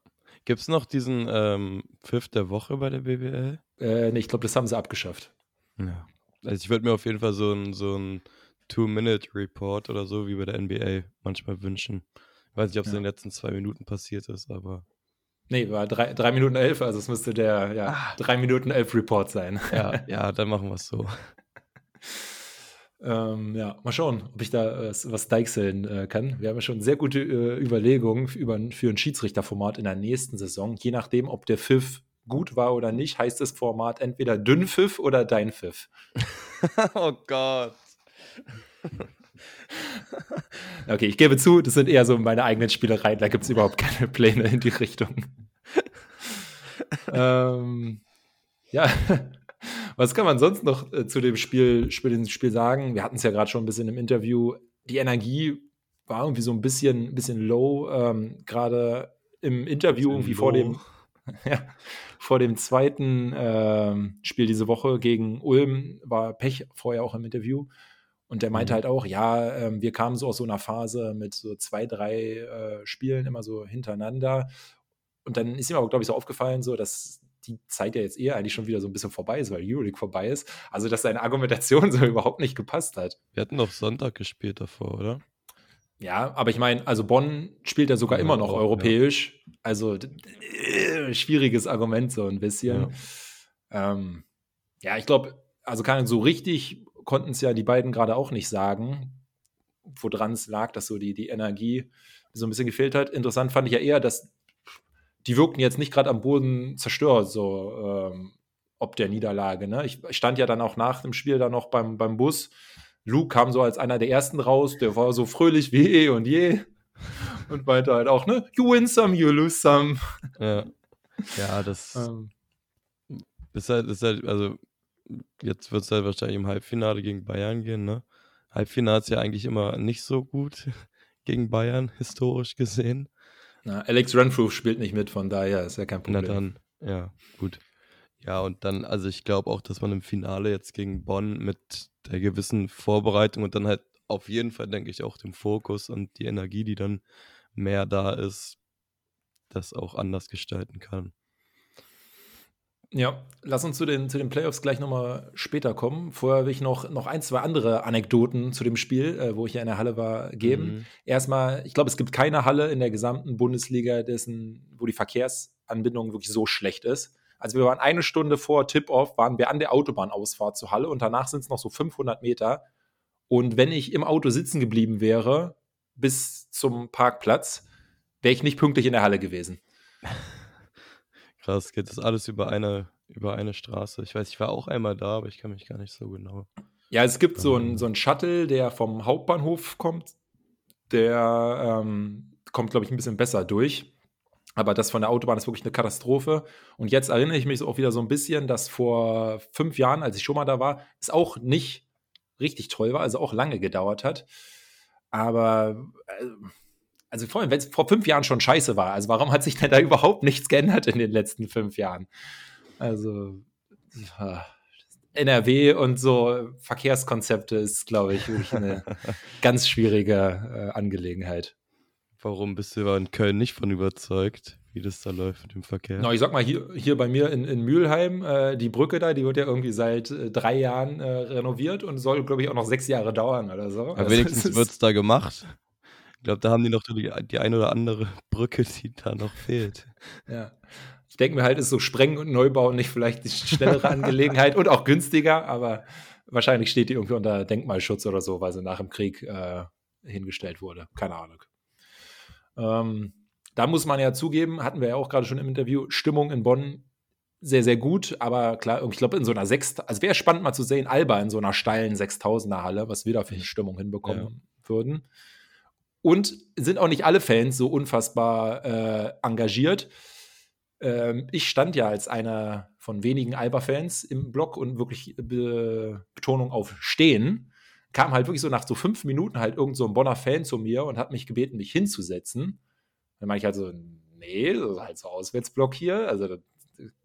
Gibt es noch diesen ähm, Pfiff der Woche bei der BBL? Äh, nee, ich glaube, das haben sie abgeschafft. Ja. Also ich würde mir auf jeden Fall so ein, so ein Two-Minute-Report oder so wie bei der NBA manchmal wünschen. Ich weiß nicht, ob es Ja. in den letzten zwei Minuten passiert ist, aber Nee, war drei, drei Minuten elf, also es müsste der ja, Ah. drei Minuten elf Report sein. ja, *laughs* ja, dann machen wir es so. ähm, ja, mal schauen, ob ich da äh, was deichseln äh, kann. Wir haben ja schon sehr gute äh, Überlegungen für, über, für ein Schiedsrichterformat in der nächsten Saison. Je nachdem, ob der Pfiff gut war oder nicht, heißt das Format entweder Dünnpfiff oder Dein Pfiff. *laughs* oh Gott. *laughs* Okay, ich gebe zu, das sind eher so meine eigenen Spielereien, da gibt es überhaupt keine Pläne in die Richtung. *laughs* ähm, ja, *laughs* was kann man sonst noch äh, zu dem Spiel, Spiel, Spiel sagen? Wir hatten es ja gerade schon ein bisschen im Interview. Die Energie war irgendwie so ein bisschen, bisschen low, ähm, gerade im Interview irgendwie vor dem, ja, vor dem zweiten ähm, Spiel diese Woche gegen Ulm war Pech vorher auch im Interview. Und der meinte Mhm. halt auch, ja, ähm, wir kamen so aus so einer Phase mit so zwei, drei äh, Spielen immer so hintereinander. Und dann ist ihm aber, glaube ich, so aufgefallen, so, dass die Zeit ja jetzt eher eigentlich schon wieder so ein bisschen vorbei ist, weil Euroleague vorbei ist. Also, dass seine Argumentation *laughs* so überhaupt nicht gepasst hat. Wir hatten doch Sonntag gespielt davor, oder? Ja, aber ich meine, also Bonn spielt ja sogar Ja, immer noch auch, ja. europäisch. Also d- d- schwieriges Argument so ein bisschen. Ähm, ja, ich glaube, also kann so richtig konnten es ja die beiden gerade auch nicht sagen, woran es lag, dass so die, die Energie so ein bisschen gefehlt hat. Interessant fand ich ja eher, dass die wirkten jetzt nicht gerade am Boden zerstört, so ähm, ob der Niederlage. Ne? Ich stand ja dann auch nach dem Spiel dann noch beim, beim Bus. Luke kam so als einer der ersten raus, der war so fröhlich wie eh und je *laughs* und meinte halt auch, ne, you win some, you lose some. Ja, ja das ähm. ist, halt, ist halt, also jetzt wird es halt wahrscheinlich im Halbfinale gegen Bayern gehen, ne? Halbfinale ist ja eigentlich immer nicht so gut *laughs* gegen Bayern, historisch gesehen. Na, Alex Renfrew spielt nicht mit, von daher ist ja kein Problem. Na dann, ja, gut. Ja, und dann, also ich glaube auch, dass man im Finale jetzt gegen Bonn mit der gewissen Vorbereitung und dann halt auf jeden Fall, denke ich, auch dem Fokus und die Energie, die dann mehr da ist, das auch anders gestalten kann. Ja, lass uns zu den, zu den Playoffs gleich nochmal später kommen. Vorher will ich noch, noch ein, zwei andere Anekdoten zu dem Spiel, äh, wo ich ja in der Halle war, geben. Mhm. Erstmal, ich glaube, es gibt keine Halle in der gesamten Bundesliga, dessen, wo die Verkehrsanbindung wirklich so schlecht ist. Also wir waren eine Stunde vor Tip-Off, waren wir an der Autobahnausfahrt zur Halle und danach sind es noch so 500 Meter. Und wenn ich im Auto sitzen geblieben wäre, bis zum Parkplatz, wäre ich nicht pünktlich in der Halle gewesen. *laughs* Krass, geht das alles über eine, über eine Straße? Ich weiß, ich war auch einmal da, aber ich kann mich gar nicht so genau. Ja, es gibt so einen so Shuttle, der vom Hauptbahnhof kommt. Der ähm, kommt, glaube ich, ein bisschen besser durch. Aber das von der Autobahn ist wirklich eine Katastrophe. Und jetzt erinnere ich mich auch wieder so ein bisschen, dass vor fünf Jahren, als ich schon mal da war, es auch nicht richtig toll war, also auch lange gedauert hat. Aber äh, also vor allem, wenn es vor fünf Jahren schon scheiße war, also warum hat sich denn da *laughs* überhaupt nichts geändert in den letzten fünf Jahren? Also NRW und so Verkehrskonzepte ist, glaube ich, wirklich eine *laughs* ganz schwierige äh, Angelegenheit. Warum bist du in Köln nicht von überzeugt, wie das da läuft mit dem Verkehr? Na, ich sag mal, hier, hier bei mir in, in Mülheim, äh, die Brücke da, die wird ja irgendwie seit äh, drei Jahren äh, renoviert und soll, glaube ich, auch noch sechs Jahre dauern oder so. Aber also, wenigstens *laughs* wird es da gemacht. Ich glaube, da haben die noch die, die ein oder andere *laughs* Brücke, die da noch fehlt. Ja. Ich denke mir halt, ist so Sprengen und Neubau nicht vielleicht die schnellere Angelegenheit und auch günstiger, aber wahrscheinlich steht die irgendwie unter Denkmalschutz oder so, weil sie nach dem Krieg äh, hingestellt wurde. Keine Ahnung. Ähm, da muss man ja zugeben, hatten wir ja auch gerade schon im Interview, Stimmung in Bonn sehr, sehr gut, aber klar, ich glaube, in so einer Sechst, also wäre spannend mal zu sehen, Alba in so einer steilen 6000er Halle, was wir da für eine Stimmung hinbekommen ja. würden. Und sind auch nicht alle Fans so unfassbar äh, engagiert. Ähm, ich stand ja als einer von wenigen Alba-Fans im Blog und wirklich Be Betonung auf Stehen. Kam halt wirklich so nach so fünf Minuten halt irgend so ein Bonner Fan zu mir und hat mich gebeten, mich hinzusetzen. Dann meine ich halt so, nee, das ist halt so Auswärtsblock hier. Also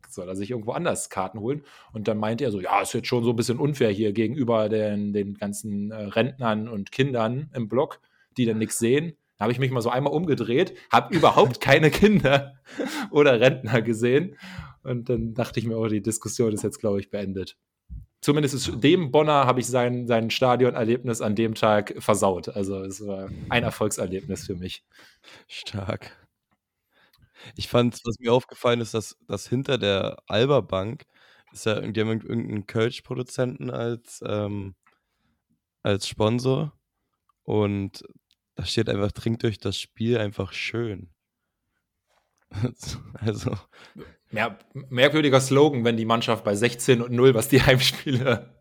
soll er sich irgendwo anders Karten holen. Und dann meinte er so, ja, ist jetzt schon so ein bisschen unfair hier gegenüber den, den ganzen äh, Rentnern und Kindern im Block die dann nichts sehen. Da habe ich mich mal so einmal umgedreht, habe überhaupt keine Kinder *laughs* oder Rentner gesehen. Und dann dachte ich mir, oh, die Diskussion ist jetzt, glaube ich, beendet. Zumindest ist dem Bonner habe ich sein, sein Stadionerlebnis an dem Tag versaut. Also es war ein Erfolgserlebnis für mich. Stark. Ich fand, was mir aufgefallen ist, dass, dass hinter der Alba Bank ist ja die haben irgendeinen Kölsch-Produzenten als, ähm, als Sponsor. Und da steht einfach, trinkt euch das Spiel einfach schön. *laughs* also. Ja, merkwürdiger Slogan, wenn die Mannschaft bei 16 und 0, was die *laughs* Heimspiele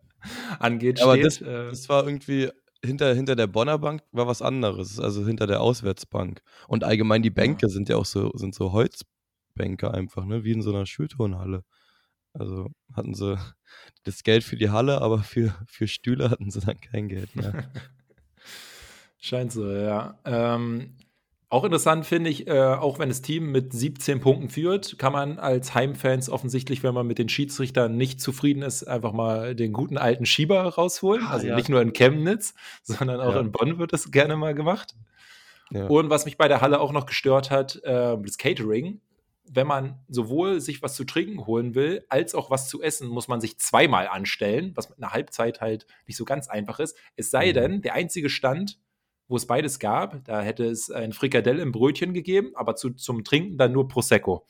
angeht, Aber steht. Das, äh. das war irgendwie hinter, hinter der Bonner Bank war was anderes, also hinter der Auswärtsbank. Und allgemein die Bänke ja. sind ja auch so, sind so Holzbänke einfach, ne? Wie in so einer Schulturnhalle. Also hatten sie das Geld für die Halle, aber für, für Stühle hatten sie dann kein Geld mehr. *laughs* Scheint so, ja. Ähm, auch interessant finde ich, äh, auch wenn das Team mit 17 Punkten führt, kann man als Heimfans offensichtlich, wenn man mit den Schiedsrichtern nicht zufrieden ist, einfach mal den guten alten Schieber rausholen. Ah, also ja. nicht nur in Chemnitz, sondern auch ja. in Bonn wird das gerne mal gemacht. Ja. Und was mich bei der Halle auch noch gestört hat, äh, das Catering. Wenn man sowohl sich was zu trinken holen will, als auch was zu essen, muss man sich zweimal anstellen, was mit einer Halbzeit halt nicht so ganz einfach ist. Es sei mhm. denn, der einzige Stand, wo es beides gab. Da hätte es ein Frikadell im Brötchen gegeben, aber zu, zum Trinken dann nur Prosecco.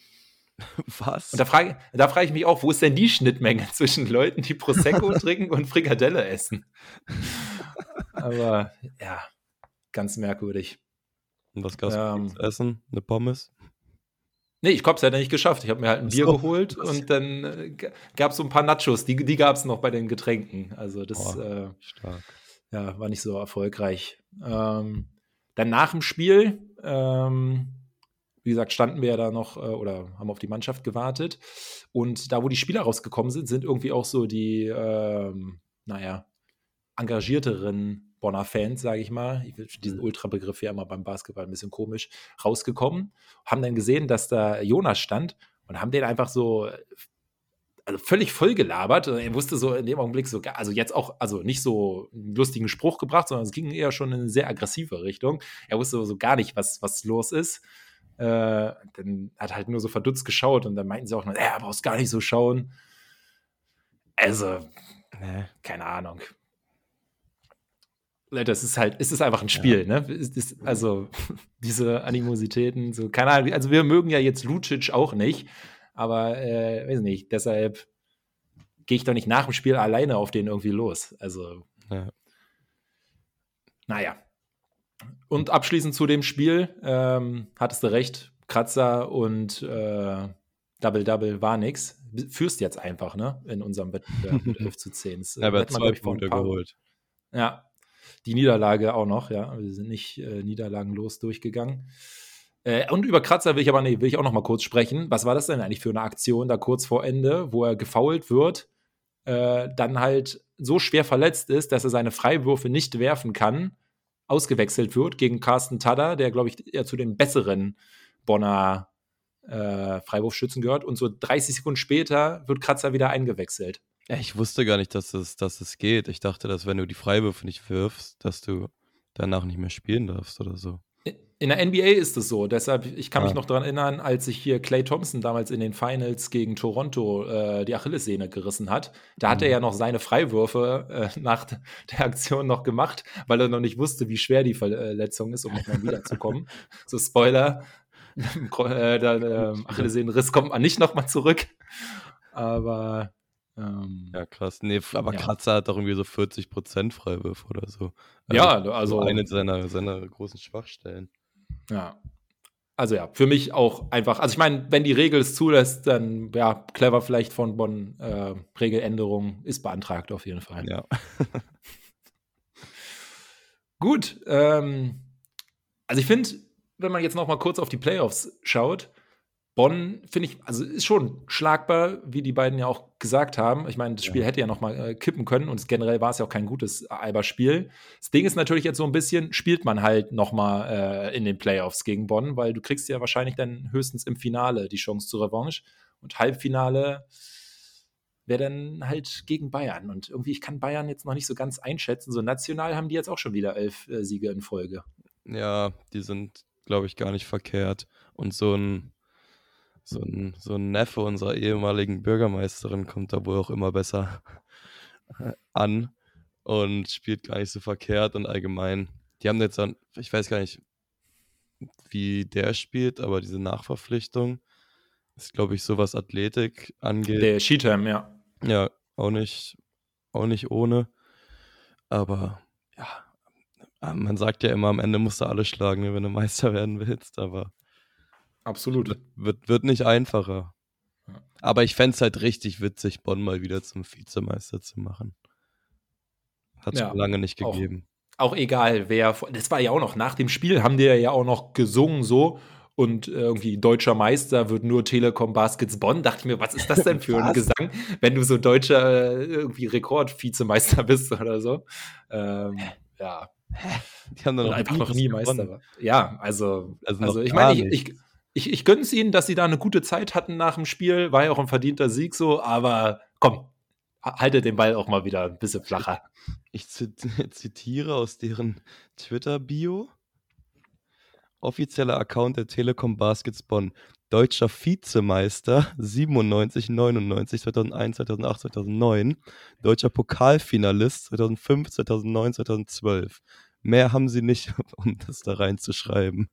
*laughs* Was? Und da frage da frag ich mich auch, wo ist denn die Schnittmenge *laughs* zwischen Leuten, die Prosecco *laughs* trinken und Frikadelle essen? Aber ja, ganz merkwürdig. Und was gab's Ähm. zu essen? Eine Pommes? Nee, ich hab's ja nicht geschafft. Ich habe mir halt ein Bier so. geholt und dann äh, g- gab's so ein paar Nachos. Die, die gab's noch bei den Getränken. Also das Boah. äh, Stark. Ja, war nicht so erfolgreich. Ähm, dann nach dem Spiel, ähm, wie gesagt, standen wir ja da noch äh, oder haben auf die Mannschaft gewartet. Und da, wo die Spieler rausgekommen sind, sind irgendwie auch so die, ähm, naja, engagierteren Bonner Fans, sage ich mal, ich will diesen Ultra-Begriff ja immer beim Basketball ein bisschen komisch, rausgekommen, haben dann gesehen, dass da Jonas stand und haben den einfach so also völlig voll gelabert. Er wusste so in dem Augenblick so, also jetzt auch, also nicht so einen lustigen Spruch gebracht, sondern es ging eher schon in eine sehr aggressive Richtung. Er wusste so gar nicht, was, was los ist. Äh, dann hat halt nur so verdutzt geschaut und dann meinten sie auch noch, ja, brauchst gar nicht so schauen. Also, Nee. keine Ahnung. Es ist halt, es ist einfach ein Spiel, ne? Es ist, also, *laughs* diese Animositäten, so, keine Ahnung, also wir mögen ja jetzt Lucic auch nicht, aber, äh, weiß nicht, deshalb gehe ich doch nicht nach dem Spiel alleine auf den irgendwie los. Also, Ja. naja. Und abschließend zu dem Spiel, ähm, hattest du recht, Kratzer und äh, Double-Double war nix. Führst jetzt einfach, ne? In unserem Wettbewerb mit *laughs* 11 zu 10. Das, äh, Er hat hätte man, zwei Punkte geholt. Ja, die Niederlage auch noch, ja. Wir sind nicht äh, niederlagenlos durchgegangen. Äh, und über Kratzer will ich aber, nee, will ich auch noch mal kurz sprechen. Was war das denn eigentlich für eine Aktion da kurz vor Ende, wo er gefoult wird, äh, dann halt so schwer verletzt ist, dass er seine Freiwürfe nicht werfen kann, ausgewechselt wird gegen Carsten Tada, der, glaube ich, eher zu den besseren Bonner äh, Freiwurfschützen gehört. Und so 30 Sekunden später wird Kratzer wieder eingewechselt. Ich wusste gar nicht, dass es, dass es geht. Ich dachte, dass wenn du die Freiwürfe nicht wirfst, dass du danach nicht mehr spielen darfst oder so. In der NBA ist es so, deshalb, ich kann mich Ah. noch daran erinnern, als sich hier Clay Thompson damals in den Finals gegen Toronto äh, die Achillessehne gerissen hat. Da hat er Mhm. ja noch seine Freiwürfe äh, nach *laughs* der Aktion noch gemacht, weil er noch nicht wusste, wie schwer die Verletzung ist, um nochmal wiederzukommen. *laughs* so Spoiler, äh, der äh, Achillessehnenriss kommt man nicht nochmal zurück. Aber ähm, Ja, krass. Nee, aber Ja. Kratzer hat doch irgendwie so 40% Freiwürfe oder so. Ja, so also- eine seiner, seiner großen Schwachstellen. Ja. Also ja, für mich auch einfach, also ich meine, wenn die Regel es zulässt, dann ja, clever vielleicht von Bonn, äh, Regeländerung ist beantragt auf jeden Fall. Ja. *laughs* Gut, ähm, also ich finde, wenn man jetzt noch mal kurz auf die Playoffs schaut, Bonn finde ich, also ist schon schlagbar, wie die beiden ja auch gesagt haben. Ich meine, das Spiel hätte ja noch mal äh, kippen können und generell war es ja auch kein gutes Alba-Spiel. Das Ding ist natürlich jetzt so ein bisschen, spielt man halt noch mal äh, in den Playoffs gegen Bonn, weil du kriegst ja wahrscheinlich dann höchstens im Finale die Chance zur Revanche und Halbfinale wäre dann halt gegen Bayern. Und irgendwie, ich kann Bayern jetzt noch nicht so ganz einschätzen. So national haben die jetzt auch schon wieder elf äh, Siege in Folge. Ja, die sind, glaube ich, gar nicht verkehrt. Und so ein, so ein, so ein Neffe unserer ehemaligen Bürgermeisterin kommt da wohl auch immer besser *laughs* an und spielt gar nicht so verkehrt und allgemein. Die haben jetzt dann, ich weiß gar nicht, wie der spielt, aber diese Nachverpflichtung ist, glaube ich, so was Athletik angeht. Der Sheetham, ja. Ja, auch nicht, auch nicht ohne. Aber ja, man sagt ja immer, am Ende musst du alle schlagen, wenn du Meister werden willst, aber Absolut. wird, wird, wird nicht einfacher. Ja. Aber ich fände es halt richtig witzig, Bonn mal wieder zum Vizemeister zu machen. Hat es Ja, lange nicht auch. gegeben. Auch egal, wer. Das war ja auch noch nach dem Spiel, haben die ja auch noch gesungen so. Und irgendwie deutscher Meister wird nur Telekom Baskets Bonn. Dachte ich mir, was ist das denn für ein? Gesang, wenn du so deutscher irgendwie Rekord-Vizemeister *laughs* bist oder so? Ähm, ja, Die haben dann auch einfach noch nie gewonnen. Meister war. Ja, also, Also also, noch ich meine, ich, nicht. Ich, ich, ich gönn's ihnen, dass sie da eine gute Zeit hatten nach dem Spiel. War ja auch ein verdienter Sieg so, aber komm, haltet den Ball auch mal wieder ein bisschen flacher. Ich zit- *laughs* zitiere aus deren Twitter-Bio. Offizieller Account der Telekom Baskets Bonn. Deutscher Vizemeister 97, 99, 2001, 2008, 2009. Deutscher Pokalfinalist 2005, 2009, 2012. Mehr haben sie nicht, *laughs* um das da reinzuschreiben.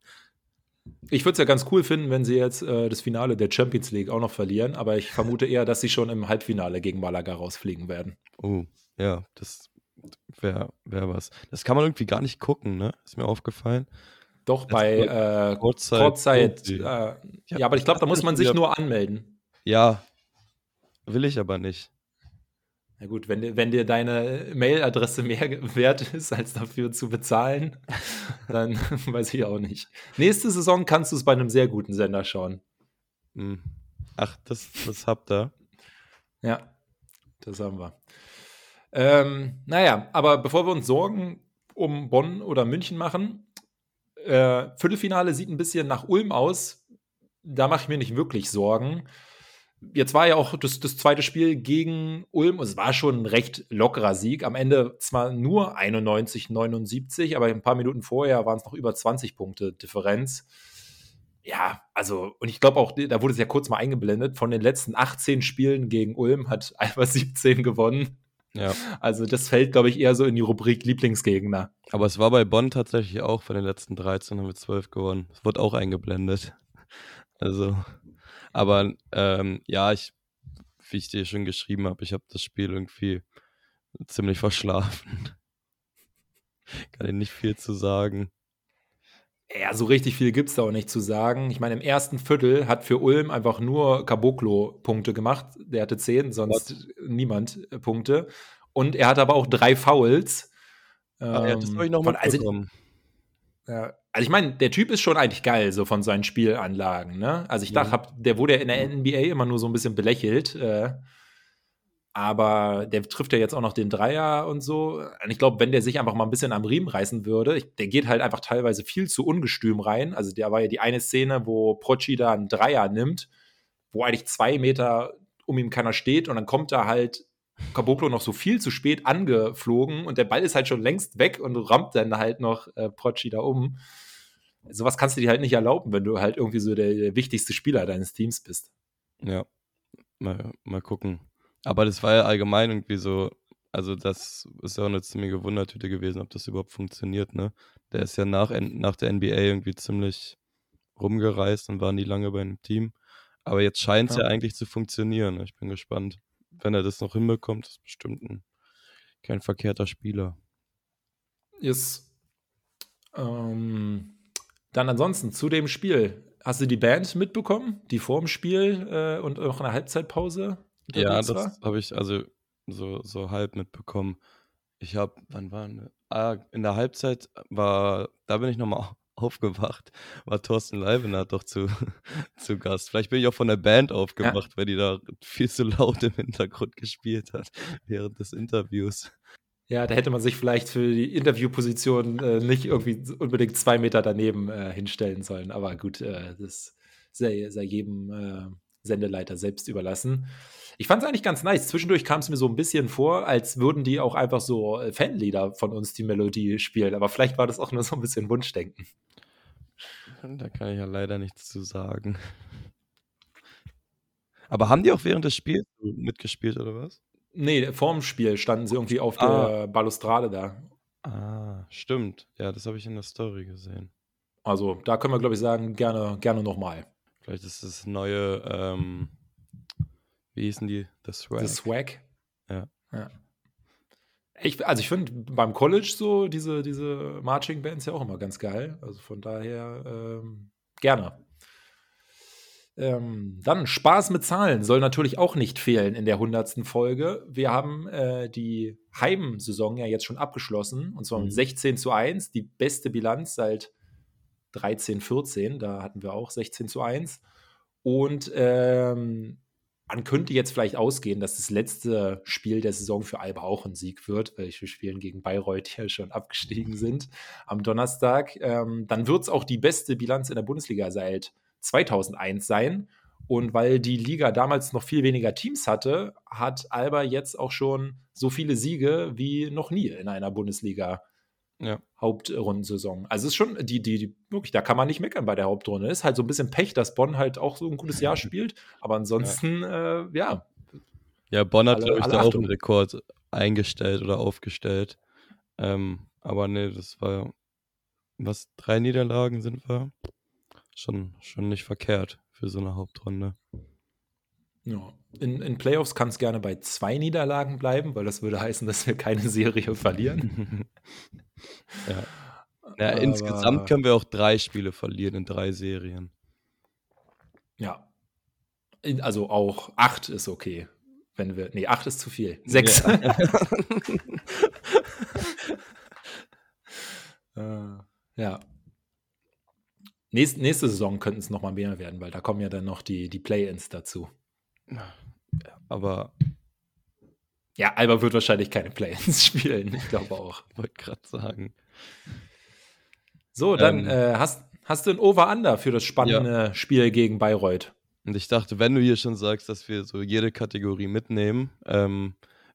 Ich würde es ja ganz cool finden, wenn sie jetzt äh, das Finale der Champions League auch noch verlieren, aber ich vermute eher, dass sie schon im Halbfinale gegen Malaga rausfliegen werden. Oh, ja, das wäre wär was. Das kann man irgendwie gar nicht gucken, ne? Ist mir aufgefallen. Doch, bei äh, Kurzzeit. Kurzzeit äh, ja, ja, aber ich glaube, da muss man sich nur anmelden. Ja, will ich aber nicht. Na gut, wenn, wenn dir deine Mailadresse mehr wert ist, als dafür zu bezahlen, dann *laughs* weiß ich auch nicht. Nächste Saison kannst du es bei einem sehr guten Sender schauen. Hm. Ach, das, das habt ihr. Ja, das haben wir. Ähm, naja, aber bevor wir uns Sorgen um Bonn oder München machen, äh, Viertelfinale sieht ein bisschen nach Ulm aus. Da mache ich mir nicht wirklich Sorgen jetzt war ja auch das, das zweite Spiel gegen Ulm. Es war schon ein recht lockerer Sieg. Am Ende zwar nur 91, 79, aber ein paar Minuten vorher waren es noch über 20 Punkte Differenz. Ja, also, und ich glaube auch, da wurde es ja kurz mal eingeblendet, von den letzten 18 Spielen gegen Ulm hat *laughs* Alba 17 gewonnen. Ja. Also, das fällt, glaube ich, eher so in die Rubrik Lieblingsgegner. Aber es war bei Bonn tatsächlich auch, von den letzten 13 haben wir 12 gewonnen. Es wurde auch eingeblendet. Also. Aber ähm, ja, ich, wie ich dir schon geschrieben habe, ich habe das Spiel irgendwie ziemlich verschlafen. *laughs* Kann ich nicht viel zu sagen. Ja, so richtig viel gibt es da auch nicht zu sagen. Ich meine, im ersten Viertel hat für Ulm einfach nur Caboclo Punkte gemacht. Der hatte zehn, sonst What? niemand äh, Punkte. Und er hat aber auch drei Fouls. Ah, ja, das habe ich noch mal also, ja, also ich meine, der Typ ist schon eigentlich geil, so von seinen Spielanlagen. Ne? Also ich ja. dachte, der wurde ja in der NBA immer nur so ein bisschen belächelt. Äh, aber der trifft ja jetzt auch noch den Dreier und so. Und ich glaube, wenn der sich einfach mal ein bisschen am Riemen reißen würde, ich, der geht halt einfach teilweise viel zu ungestüm rein. Also der war ja die eine Szene, wo Proci da einen Dreier nimmt, wo eigentlich zwei Meter um ihm keiner steht und dann kommt da halt Caboclo noch so viel zu spät angeflogen und der Ball ist halt schon längst weg und rammt dann halt noch äh, Proci da um sowas kannst du dir halt nicht erlauben, wenn du halt irgendwie so der, der wichtigste Spieler deines Teams bist. Ja, mal, mal gucken. Aber das war ja allgemein irgendwie so, also das ist ja auch eine ziemliche Wundertüte gewesen, ob das überhaupt funktioniert, ne? Der ist ja nach, nach der NBA irgendwie ziemlich rumgereist und war nie lange bei einem Team. Aber jetzt scheint es ja. ja. eigentlich zu funktionieren. Ich bin gespannt. Wenn er das noch hinbekommt, ist bestimmt ein, kein verkehrter Spieler. Ist ähm, dann ansonsten zu dem Spiel. Hast du die Band mitbekommen, die vor dem Spiel äh, und auch in der Halbzeitpause? Ja, das habe ich also so, so halb mitbekommen. Ich habe, wann war? Ah, in der Halbzeit war, da bin ich nochmal aufgewacht, war Thorsten Leibener doch zu, *laughs* zu Gast. Vielleicht bin ich auch von der Band aufgewacht, ja. weil die da viel zu laut im Hintergrund gespielt hat *laughs* während des Interviews. Ja, da hätte man sich vielleicht für die Interviewposition äh, nicht irgendwie unbedingt zwei Meter daneben äh, hinstellen sollen. Aber gut, äh, das sei, sei jedem äh, Sendeleiter selbst überlassen. Ich fand es eigentlich ganz nice. Zwischendurch kam es mir so ein bisschen vor, als würden die auch einfach so äh, Fanlieder von uns die Melodie spielen. Aber vielleicht war das auch nur so ein bisschen Wunschdenken. Da kann ich ja leider nichts zu sagen. Aber haben die auch während des Spiels mitgespielt oder was? Nee, vorm Spiel standen sie irgendwie auf ah. der Balustrade da. Ah, stimmt. Ja, das habe ich in der Story gesehen. Also, da können wir, glaube ich, sagen, gerne, gerne nochmal. Vielleicht ist das neue, ähm, wie hießen die? The Swag. The Swag. Ja. ja. Ich, also ich finde beim College so diese, diese Marching Bands ja auch immer ganz geil. Also von daher ähm, gerne. Ähm, dann Spaß mit Zahlen soll natürlich auch nicht fehlen in der hundertsten Folge. Wir haben äh, die Heimsaison ja jetzt schon abgeschlossen und zwar mit 16 mhm. zu 1, die beste Bilanz seit 13, 14. Da hatten wir auch 16 zu 1. Und ähm, man könnte jetzt vielleicht ausgehen, dass das letzte Spiel der Saison für Alba auch ein Sieg wird, weil wir spielen gegen Bayreuth hier schon abgestiegen sind am Donnerstag. Ähm, dann wird es auch die beste Bilanz in der Bundesliga seit 2001 sein. Und weil die Liga damals noch viel weniger Teams hatte, hat Alba jetzt auch schon so viele Siege wie noch nie in einer Bundesliga. Ja. Hauptrundensaison. Also es ist schon, die, die, die, wirklich, da kann man nicht meckern bei der Hauptrunde. Ist halt so ein bisschen Pech, dass Bonn halt auch so ein gutes Jahr *laughs* spielt. Aber ansonsten, ja. Äh, ja. Ja, Bonn hat, glaube ich, da auch einen Rekord eingestellt oder aufgestellt. Ähm, aber nee, das war, was, drei Niederlagen sind wir? schon, schon nicht verkehrt für so eine Hauptrunde. Ja. In, in Playoffs kann es gerne bei zwei Niederlagen bleiben, weil das würde heißen, dass wir keine Serie verlieren. *laughs* ja. ja insgesamt können wir auch drei Spiele verlieren in drei Serien. Ja. Also auch acht ist okay. Wenn wir. Nee, acht ist zu viel. Sechs. Ja. *laughs* *laughs* äh, ja. Nächste, nächste Saison könnten es nochmal mehr werden, weil da kommen ja dann noch die, die Play-Ins dazu. Aber. Ja, Alba wird wahrscheinlich keine Play-Ins *laughs* spielen. Ich glaube auch. Wollte gerade sagen. So, dann ähm, äh, hast, hast du ein Over-Under für das spannende ja. Spiel gegen Bayreuth. Und ich dachte, wenn du hier schon sagst, dass wir so jede Kategorie mitnehmen ähm,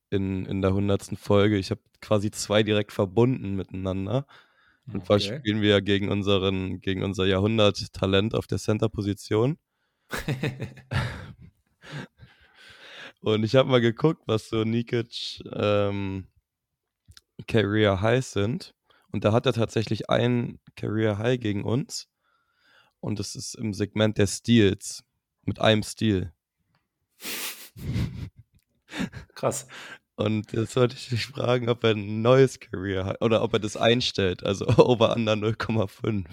in, in der hundertsten Folge, ich habe quasi zwei direkt verbunden miteinander. Und zwar okay. spielen wir ja gegen, unseren, gegen unser Jahrhundert-Talent auf der Center-Position. *laughs* Und ich habe mal geguckt, was so Nikic ähm, Career Highs sind. Und da hat er tatsächlich ein Career High gegen uns. Und das ist im Segment der Steals. Mit einem Stil. Krass. Und jetzt wollte ich dich fragen, ob er ein neues Career hat oder ob er das einstellt, also *laughs* over under 0,5.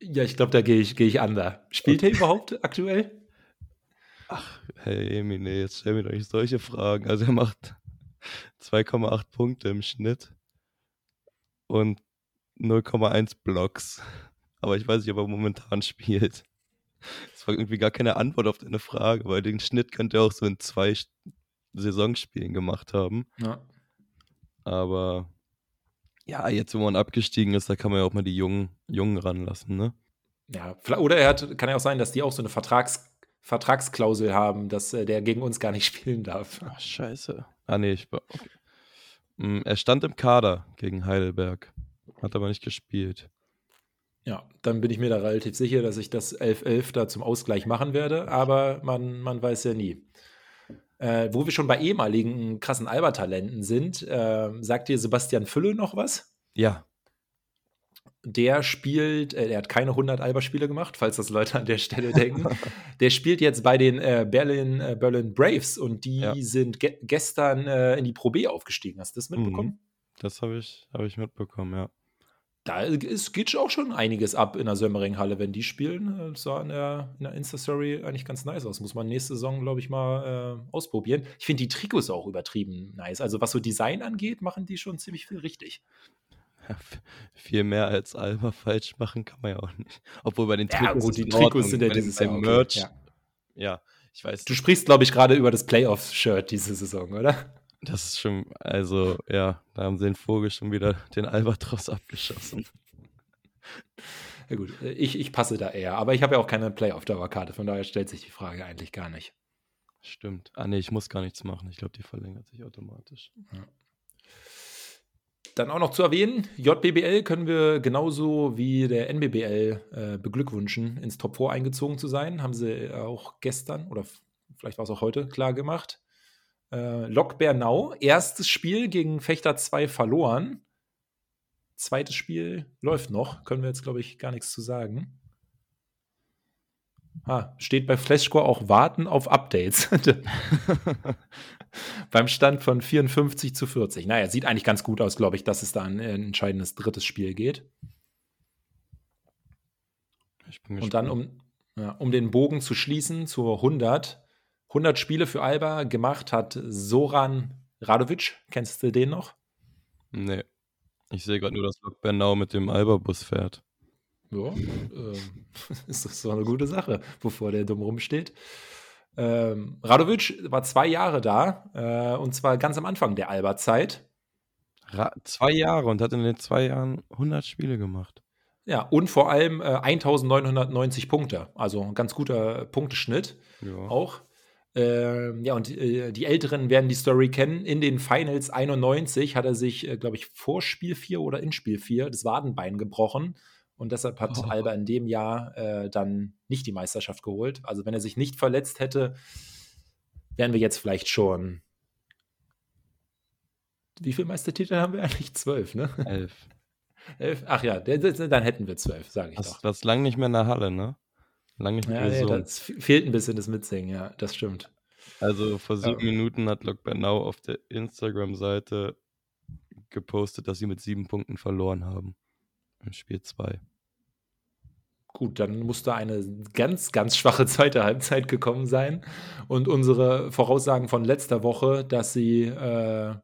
Ja, ich glaube, da gehe ich, geh ich under. Spielt okay. er überhaupt aktuell? Ach, hey Emine, jetzt stell mir doch nicht solche Fragen. Also er macht 2,8 Punkte im Schnitt und 0,1 Blocks. Aber ich weiß nicht, ob er momentan spielt. Das war irgendwie gar keine Antwort auf deine Frage, weil den Schnitt könnte er auch so in zwei Saisonspielen gemacht haben. Ja. Aber ja, jetzt, wo man abgestiegen ist, da kann man ja auch mal die Jungen, Jungen ranlassen, ne? Ja, oder er hat, kann ja auch sein, dass die auch so eine Vertrags, Vertragsklausel haben, dass äh, der gegen uns gar nicht *laughs* spielen darf. Ach, scheiße. Ah, nee, ich war. Okay. Mm, er stand im Kader gegen Heidelberg, hat aber nicht gespielt. Ja, dann bin ich mir da relativ sicher, dass ich das 11-11 da zum Ausgleich machen werde, aber man, man weiß ja nie. Äh, wo wir schon bei ehemaligen krassen Albertalenten sind, äh, sagt dir Sebastian Fülle noch was? Ja. Der spielt, äh, er hat keine 100 Alba-Spiele gemacht, falls das Leute an der Stelle denken. *laughs* der spielt jetzt bei den äh, Berlin, äh, Berlin Braves und die ja. sind ge gestern äh, in die Pro B aufgestiegen. Hast du das mitbekommen? Mhm. Das habe ich, hab ich mitbekommen, ja da ist, geht auch schon einiges ab in der Sömmering-Halle, wenn die spielen. Das sah in der, in der Insta-Story eigentlich ganz nice aus. Muss man nächste Saison, glaube ich, mal äh, ausprobieren. Ich finde die Trikots auch übertrieben nice. Also, was so Design angeht, machen die schon ziemlich viel richtig. Ja, *laughs* viel mehr als Alba falsch machen kann man ja auch nicht. Obwohl bei den Trikots, ja, gut, die Trikots sind ja dieses Jahr Merch. Ja. ja, ich weiß. Du sprichst, glaube ich, gerade über das Playoff-Shirt diese Saison, oder? Das ist schon, also ja, da haben sie den Vogel schon wieder den Albatros abgeschossen. *laughs* Ja gut, ich, ich passe da eher, aber ich habe ja auch keine Playoff-Dauerkarte, von daher stellt sich die Frage eigentlich gar nicht. Stimmt. Ah nee, ich muss gar nichts machen. Ich glaube, die verlängert sich automatisch. Ja. Dann auch noch zu erwähnen, JBBL können wir genauso wie der NBBL äh, beglückwünschen, ins Top 4 eingezogen zu sein. Haben sie auch gestern oder vielleicht war es auch heute klar gemacht. Äh, Lok Bernau, erstes Spiel gegen Fechter 2 verloren. Zweites Spiel läuft noch, können wir jetzt, glaube ich, gar nichts zu sagen. Ah, steht bei Flashscore auch Warten auf Updates. *laughs* Beim Stand von 54 zu 40. Naja, sieht eigentlich ganz gut aus, glaube ich, dass es da ein, ein entscheidendes drittes Spiel geht. Und dann, um, ja, um den Bogen zu schließen zur 100, 100 Spiele für Alba gemacht hat Soran Radovic. Kennst du den noch? Nee. Ich sehe gerade nur, dass Lok Bernau mit dem Alba-Bus fährt. Ja, äh, *laughs* ist das so eine gute Sache, bevor der dumm rumsteht. Ähm, Radovic war zwei Jahre da, äh, und zwar ganz am Anfang der Alba-Zeit. Zwei Jahre und hat in den zwei Jahren 100 Spiele gemacht. Ja, und vor allem äh, 1990 Punkte. Also ein ganz guter Punkteschnitt ja. auch. Ähm, ja, und äh, die Älteren werden die Story kennen. In den Finals 91 hat er sich, äh, glaube ich, vor Spiel 4 oder in Spiel 4 das Wadenbein gebrochen. Und deshalb hat oh. Alba in dem Jahr äh, dann nicht die Meisterschaft geholt. Also, wenn er sich nicht verletzt hätte, wären wir jetzt vielleicht schon. Wie viele Meistertitel haben wir eigentlich? Zwölf, ne? Elf. *laughs* Elf? Ach ja, dann hätten wir zwölf, sage ich das, doch. Das lang nicht mehr in der Halle, ne? Lange nicht Ja, mehr nee, gesungen. das fehlt ein bisschen das Mitsingen, ja, das stimmt. Also vor sieben Ja. Minuten hat Lok Bernau auf der Instagram-Seite gepostet, dass sie mit sieben Punkten verloren haben. Im Spiel 2. Gut, dann muss da eine ganz, ganz schwache zweite Halbzeit gekommen sein. Und unsere Voraussagen von letzter Woche, dass sie äh,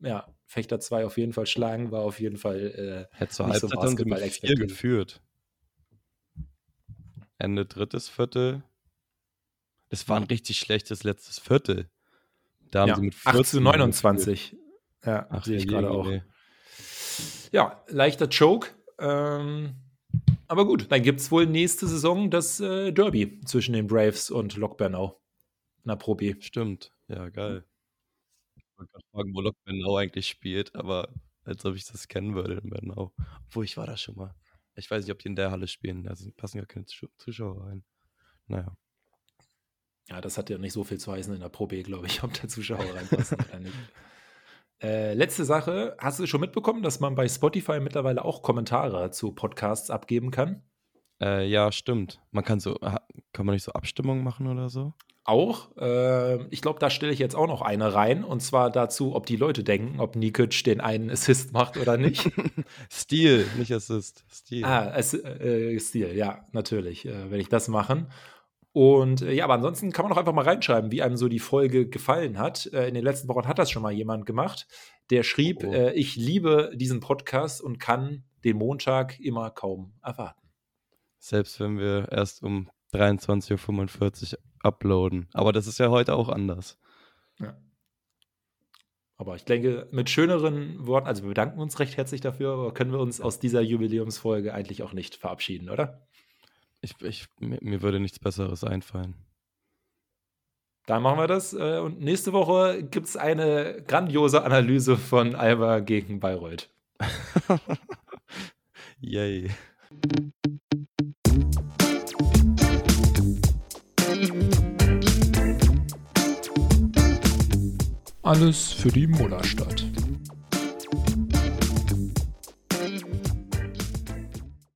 ja, Fechter 2 auf jeden Fall schlagen, war auf jeden Fall äh, Ja, zur Nicht so Halbzeit haben sie mit vier geführt. Ende drittes Viertel. Das war ein richtig schlechtes letztes Viertel. Da haben ja, sie mit 8 zu 14 geführt. 29. Ja, Ach, sehe ich gerade auch. je. Ja, leichter Choke. Ähm, aber gut, dann gibt es wohl nächste Saison das äh, Derby zwischen den Braves und Lok Bernau. Na, Pro B. Stimmt. Ja, geil. Ich wollte gerade fragen, wo Lok Bernau eigentlich spielt, aber als ob ich das kennen würde in Bernau. Obwohl, ich war da schon mal. Ich weiß nicht, ob die in der Halle spielen. Da passen ja keine Zusch- Zuschauer rein. Naja. Ja, das hat ja nicht so viel zu heißen in der Pro B, glaube ich, *laughs* ob da Zuschauer reinpassen oder nicht. Äh, letzte Sache, hast du schon mitbekommen, dass man bei Spotify mittlerweile auch Kommentare zu Podcasts abgeben kann? Äh, ja, stimmt. Man kann so, kann man nicht so Abstimmungen machen oder so? Auch. Äh, ich glaube, da stelle ich jetzt auch noch eine rein. Und zwar dazu, ob die Leute denken, ob Nikic den einen *laughs* Assist macht oder nicht. *laughs* Stil, nicht Assist. Stil. ah, es, äh, Stil, ja, natürlich, äh, werde ich das machen. Und äh, ja, aber ansonsten kann man auch einfach mal reinschreiben, wie einem so die Folge gefallen hat. Äh, in den letzten Wochen hat das schon mal jemand gemacht. Der schrieb, Oh. äh, ich liebe diesen Podcast und kann den Montag immer kaum erwarten. Selbst wenn wir erst um 23.45 Uhr uploaden. Aber das ist ja heute auch anders. Aber ich denke, mit schöneren Worten, also wir bedanken uns recht herzlich dafür, aber können wir uns aus dieser Jubiläumsfolge eigentlich auch nicht verabschieden, oder? Ich, ich, mir, würde nichts Besseres einfallen. Dann machen wir das. äh, Und nächste Woche gibt es eine grandiose Analyse von Alba gegen Bayreuth. *laughs* Yay. Alles für die Mullerstadt.